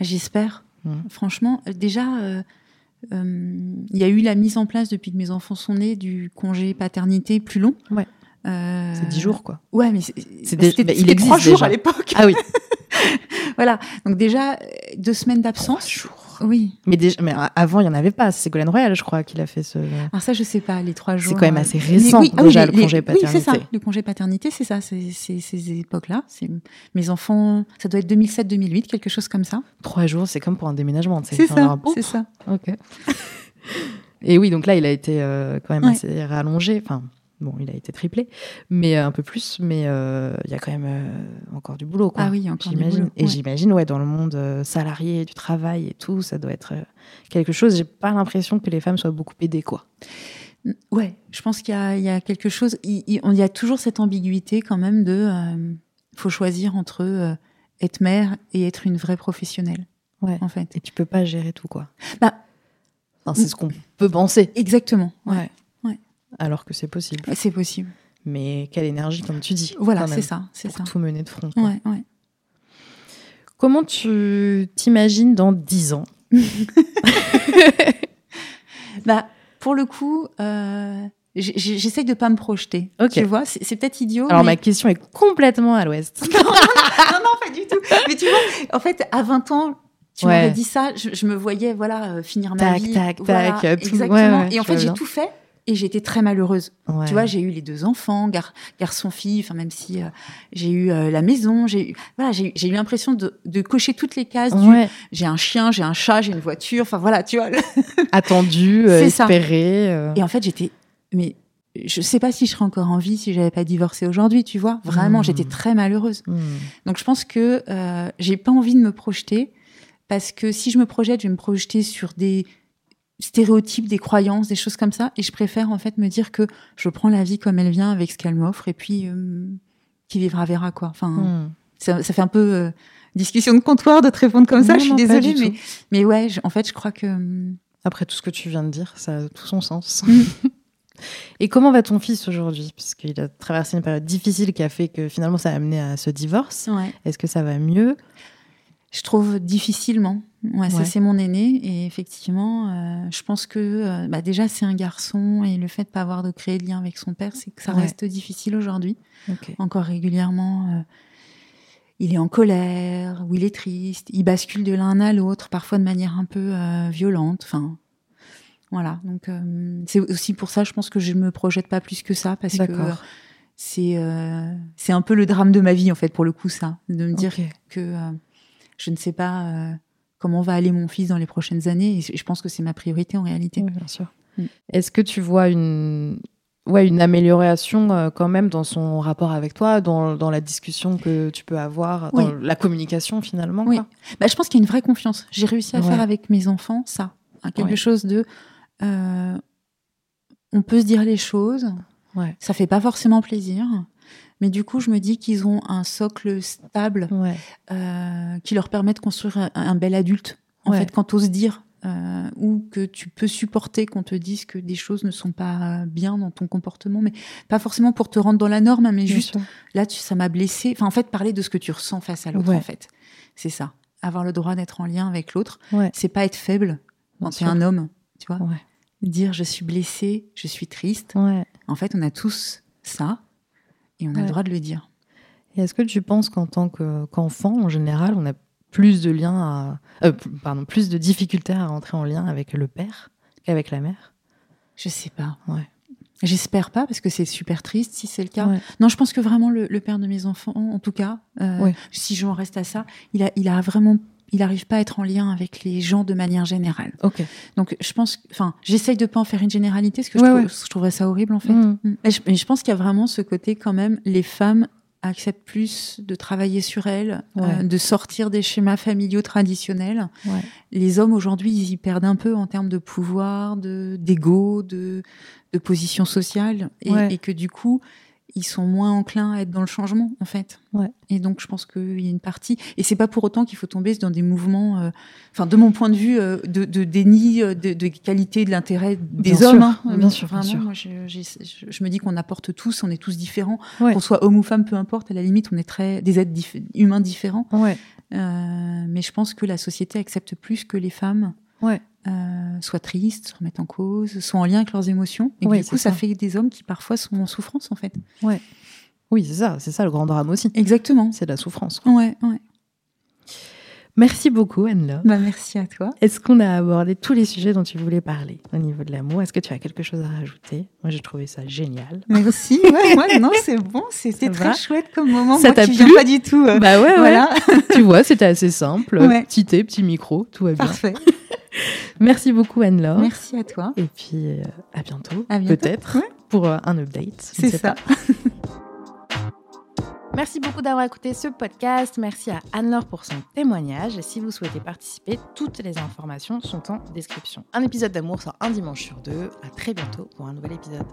J'espère. Mm. Franchement, euh, déjà, euh, euh, il y a eu la mise en place depuis que mes enfants sont nés du congé paternité plus long. Ouais. Euh, C'est 10 jours, quoi. Ouais, mais c'est- bah, dé- c'était bah, il c'était existe trois jours déjà. à l'époque. Ah oui. Voilà. Donc déjà euh, deux semaines d'absence. Oui. Mais, déjà, mais avant, il n'y en avait pas. C'est Ségolène Royal, je crois, qui a fait ce. Alors ça, je sais pas. Les trois jours. C'est quand même euh, assez récent, oui, ah déjà, les- le congé les- Oui, c'est ça. paternité. Le congé paternité, c'est ça. C'est ces époques-là. Mes enfants. Ça doit être 2007-2008, quelque chose comme ça. Trois jours, c'est comme pour un déménagement. C'est ça. C'est ça. Ok. Et oui, donc là, il a été euh, quand même Ouais. assez rallongé. Enfin, bon, il a été triplé, mais euh, un peu plus. Mais euh, il y a quand même euh, encore du boulot. Quoi, Ah oui, encore du boulot, Et ouais. j'imagine, ouais, dans le monde euh, salarié, du travail et tout, ça doit être quelque chose. J'ai pas l'impression que les femmes soient beaucoup aidées, quoi. Ouais, je pense qu'il y, a- il y a quelque chose. Il, il- il y a toujours cette ambiguïté quand même de. faut choisir entre être mère et être une vraie professionnelle. Ouais. En fait. Et tu peux pas gérer tout, quoi. Bah, Enfin, c'est ce qu'on peut penser. exactement. Ouais. Ouais. Alors que c'est possible. C'est possible. Mais quelle énergie, comme tu dis. Voilà, c'est ça, c'est Pour ça. tout mener de front. quoi. Ouais, ouais. Comment tu t'imagines dans 10 ans Bah, pour le coup, euh, j'essaye de pas me projeter. Ok. Tu vois, c'est peut-être idiot. Alors, ma question est complètement à l'ouest. non, non, pas du tout. Mais tu vois, en fait, à 20 ans, tu Ouais. m'aurais dit ça, je, je me voyais, voilà, euh, finir ma Tac, vie. tac, voilà, tac, tout- Exactement. ouais, ouais, et en fait, j'ai tout fait. Et été très malheureuse. Ouais. Tu vois, j'ai eu les deux enfants, gar- garçon-fille, enfin même si euh, j'ai eu euh, la maison, j'ai eu, voilà, j'ai eu- l'impression de, de cocher toutes les cases. du- Ouais. J'ai un chien, j'ai un chat, j'ai une voiture, enfin voilà, tu vois. Attendu, euh, espéré. euh. Et en fait, j'étais, mais je sais pas si je serais encore en vie si j'avais pas divorcé aujourd'hui, tu vois. Vraiment, Hmm. j'étais très malheureuse. Hmm. Donc je pense que j'ai pas envie de me projeter parce que si je me projette, je vais me projeter sur des stéréotypes, des croyances, des choses comme ça, et je préfère en fait me dire que je prends la vie comme elle vient avec ce qu'elle m'offre, et puis euh, qui vivra verra quoi. Enfin, Hmm. ça, ça fait un peu euh, discussion de comptoir de te répondre comme ça. Je suis non, désolée, mais mais ouais, je- en fait, je crois que hum, Après tout ce que tu viens de dire, ça a tout son sens. Mm. Et comment va ton fils aujourd'hui? Puisqu'il a traversé une période difficile qui a fait que finalement ça a amené à ce divorce. ouais. Est-ce que ça va mieux? Je trouve difficilement. Ouais, ça c'est mon aîné et effectivement, euh, je pense que euh, bah, déjà c'est un garçon et le fait de pas avoir de créer de lien avec son père, c'est que ça Ouais. reste difficile aujourd'hui. Ok. Encore régulièrement, euh, il est en colère ou il est triste, il bascule de l'un à l'autre, parfois de manière un peu violente. Enfin, voilà. Donc c'est aussi pour ça, je pense que je me projette pas plus que ça parce que c'est c'est un peu le drame de ma vie en fait pour le coup ça, de me dire que je ne sais pas euh, comment va aller mon fils dans les prochaines années et je pense que c'est ma priorité en réalité. Oui, bien sûr. Mm. Est-ce que tu vois une, ouais, une amélioration euh, quand même dans son rapport avec toi, dans, dans la discussion que tu peux avoir, dans la communication finalement Oui. quoi Bah, je pense qu'il y a une vraie confiance. J'ai réussi à Ouais. faire avec mes enfants ça, hein, quelque Ouais. chose de euh, on peut se dire les choses, Ouais. ça fait pas forcément plaisir, mais du coup je me dis qu'ils ont un socle stable Ouais. euh, qui leur permet de construire un, un bel adulte. En Ouais. fait, quand t'oses dire euh, ou que tu peux supporter qu'on te dise que des choses ne sont pas bien dans ton comportement, mais pas forcément pour te rendre dans la norme, hein, mais Bien juste sûr. là, tu, ça m'a blessé. Enfin, en fait, parler de ce que tu ressens face à l'autre, Ouais. en fait, c'est ça. Avoir le droit d'être en lien avec l'autre, Ouais. c'est pas être faible quand tu es un homme, tu vois. Ouais. Dire je suis blessé, je suis triste. En fait, on a tous ça et on a Ouais. le droit de le dire. Et est-ce que tu penses qu'en tant que- qu'enfant, en général, on a plus de liens à, euh, pardon, plus de difficultés à rentrer en lien avec le père qu'avec la mère? Je sais pas. Ouais. J'espère pas parce que c'est super triste si c'est le cas. Ouais. Non, je pense que vraiment le, le père de mes enfants, en tout cas, euh, Ouais. si j'en reste à ça, il a, il a vraiment, il arrive pas à être en lien avec les gens de manière générale. Ok. Donc je pense, enfin, j'essaye de pas en faire une généralité parce que Ouais, je, trouve- ouais. je trouverais ça horrible en fait. Mm. Mm. Mais je, pense qu'il y a vraiment ce côté quand même, les femmes acceptent plus de travailler sur elles, Ouais. euh, de sortir des schémas familiaux traditionnels. Ouais. Les hommes aujourd'hui, ils y perdent un peu en termes de pouvoir, de d'ego, de, de position sociale, et, Ouais. et que du coup, ils sont moins enclins à être dans le changement, en fait. Ouais. Et donc, je pense qu'il y a une partie. Et c'est pas pour autant qu'il faut tomber dans des mouvements, euh, enfin, de mon point de vue, euh, de, de déni euh, de, de qualité de l'intérêt des Bien hommes. sûr, hein. bien sûr, bien Vraiment, sûr. moi, je, j'ai- je- je me dis qu'on apporte tous, on est tous différents. Ouais. Qu'on soit homme ou femme, peu importe. À la limite, on est très des êtres dif- humains différents. Ouais. Euh, mais je pense que la société accepte plus que les femmes Ouais. Euh, soient tristes, se remettent en cause, soient en lien avec leurs émotions. Et Oui, du coup, ça. ça. fait des hommes qui parfois sont en souffrance, en fait. Oui, c'est ça, c'est ça le grand drame aussi. Exactement. C'est de la souffrance. Ouais, ouais. Merci beaucoup, Anne-Laure. Bah, merci à toi. Est-ce qu'on a abordé tous les sujets dont tu voulais parler au niveau de l'amour? Est-ce que tu as quelque chose à rajouter? Moi, j'ai trouvé ça génial. Merci. Ouais, ouais, non, c'est bon. C'était très va? chouette comme moment. Ça Moi t'a plu? pas du tout. euh, Bah ouais, voilà. tu vois, c'était assez simple. Ouais. Petit thé, petit micro, tout va bien. Parfait. Merci beaucoup, Anne-Laure. Merci à toi. Et puis, euh, à bientôt, À bientôt. peut-être, Ouais. pour euh, un update. C'est ça. Merci beaucoup d'avoir écouté ce podcast. Merci à Anne-Laure pour son témoignage. Si vous souhaitez participer, toutes les informations sont en description. Un épisode d'amour sort un dimanche sur deux. À très bientôt pour un nouvel épisode.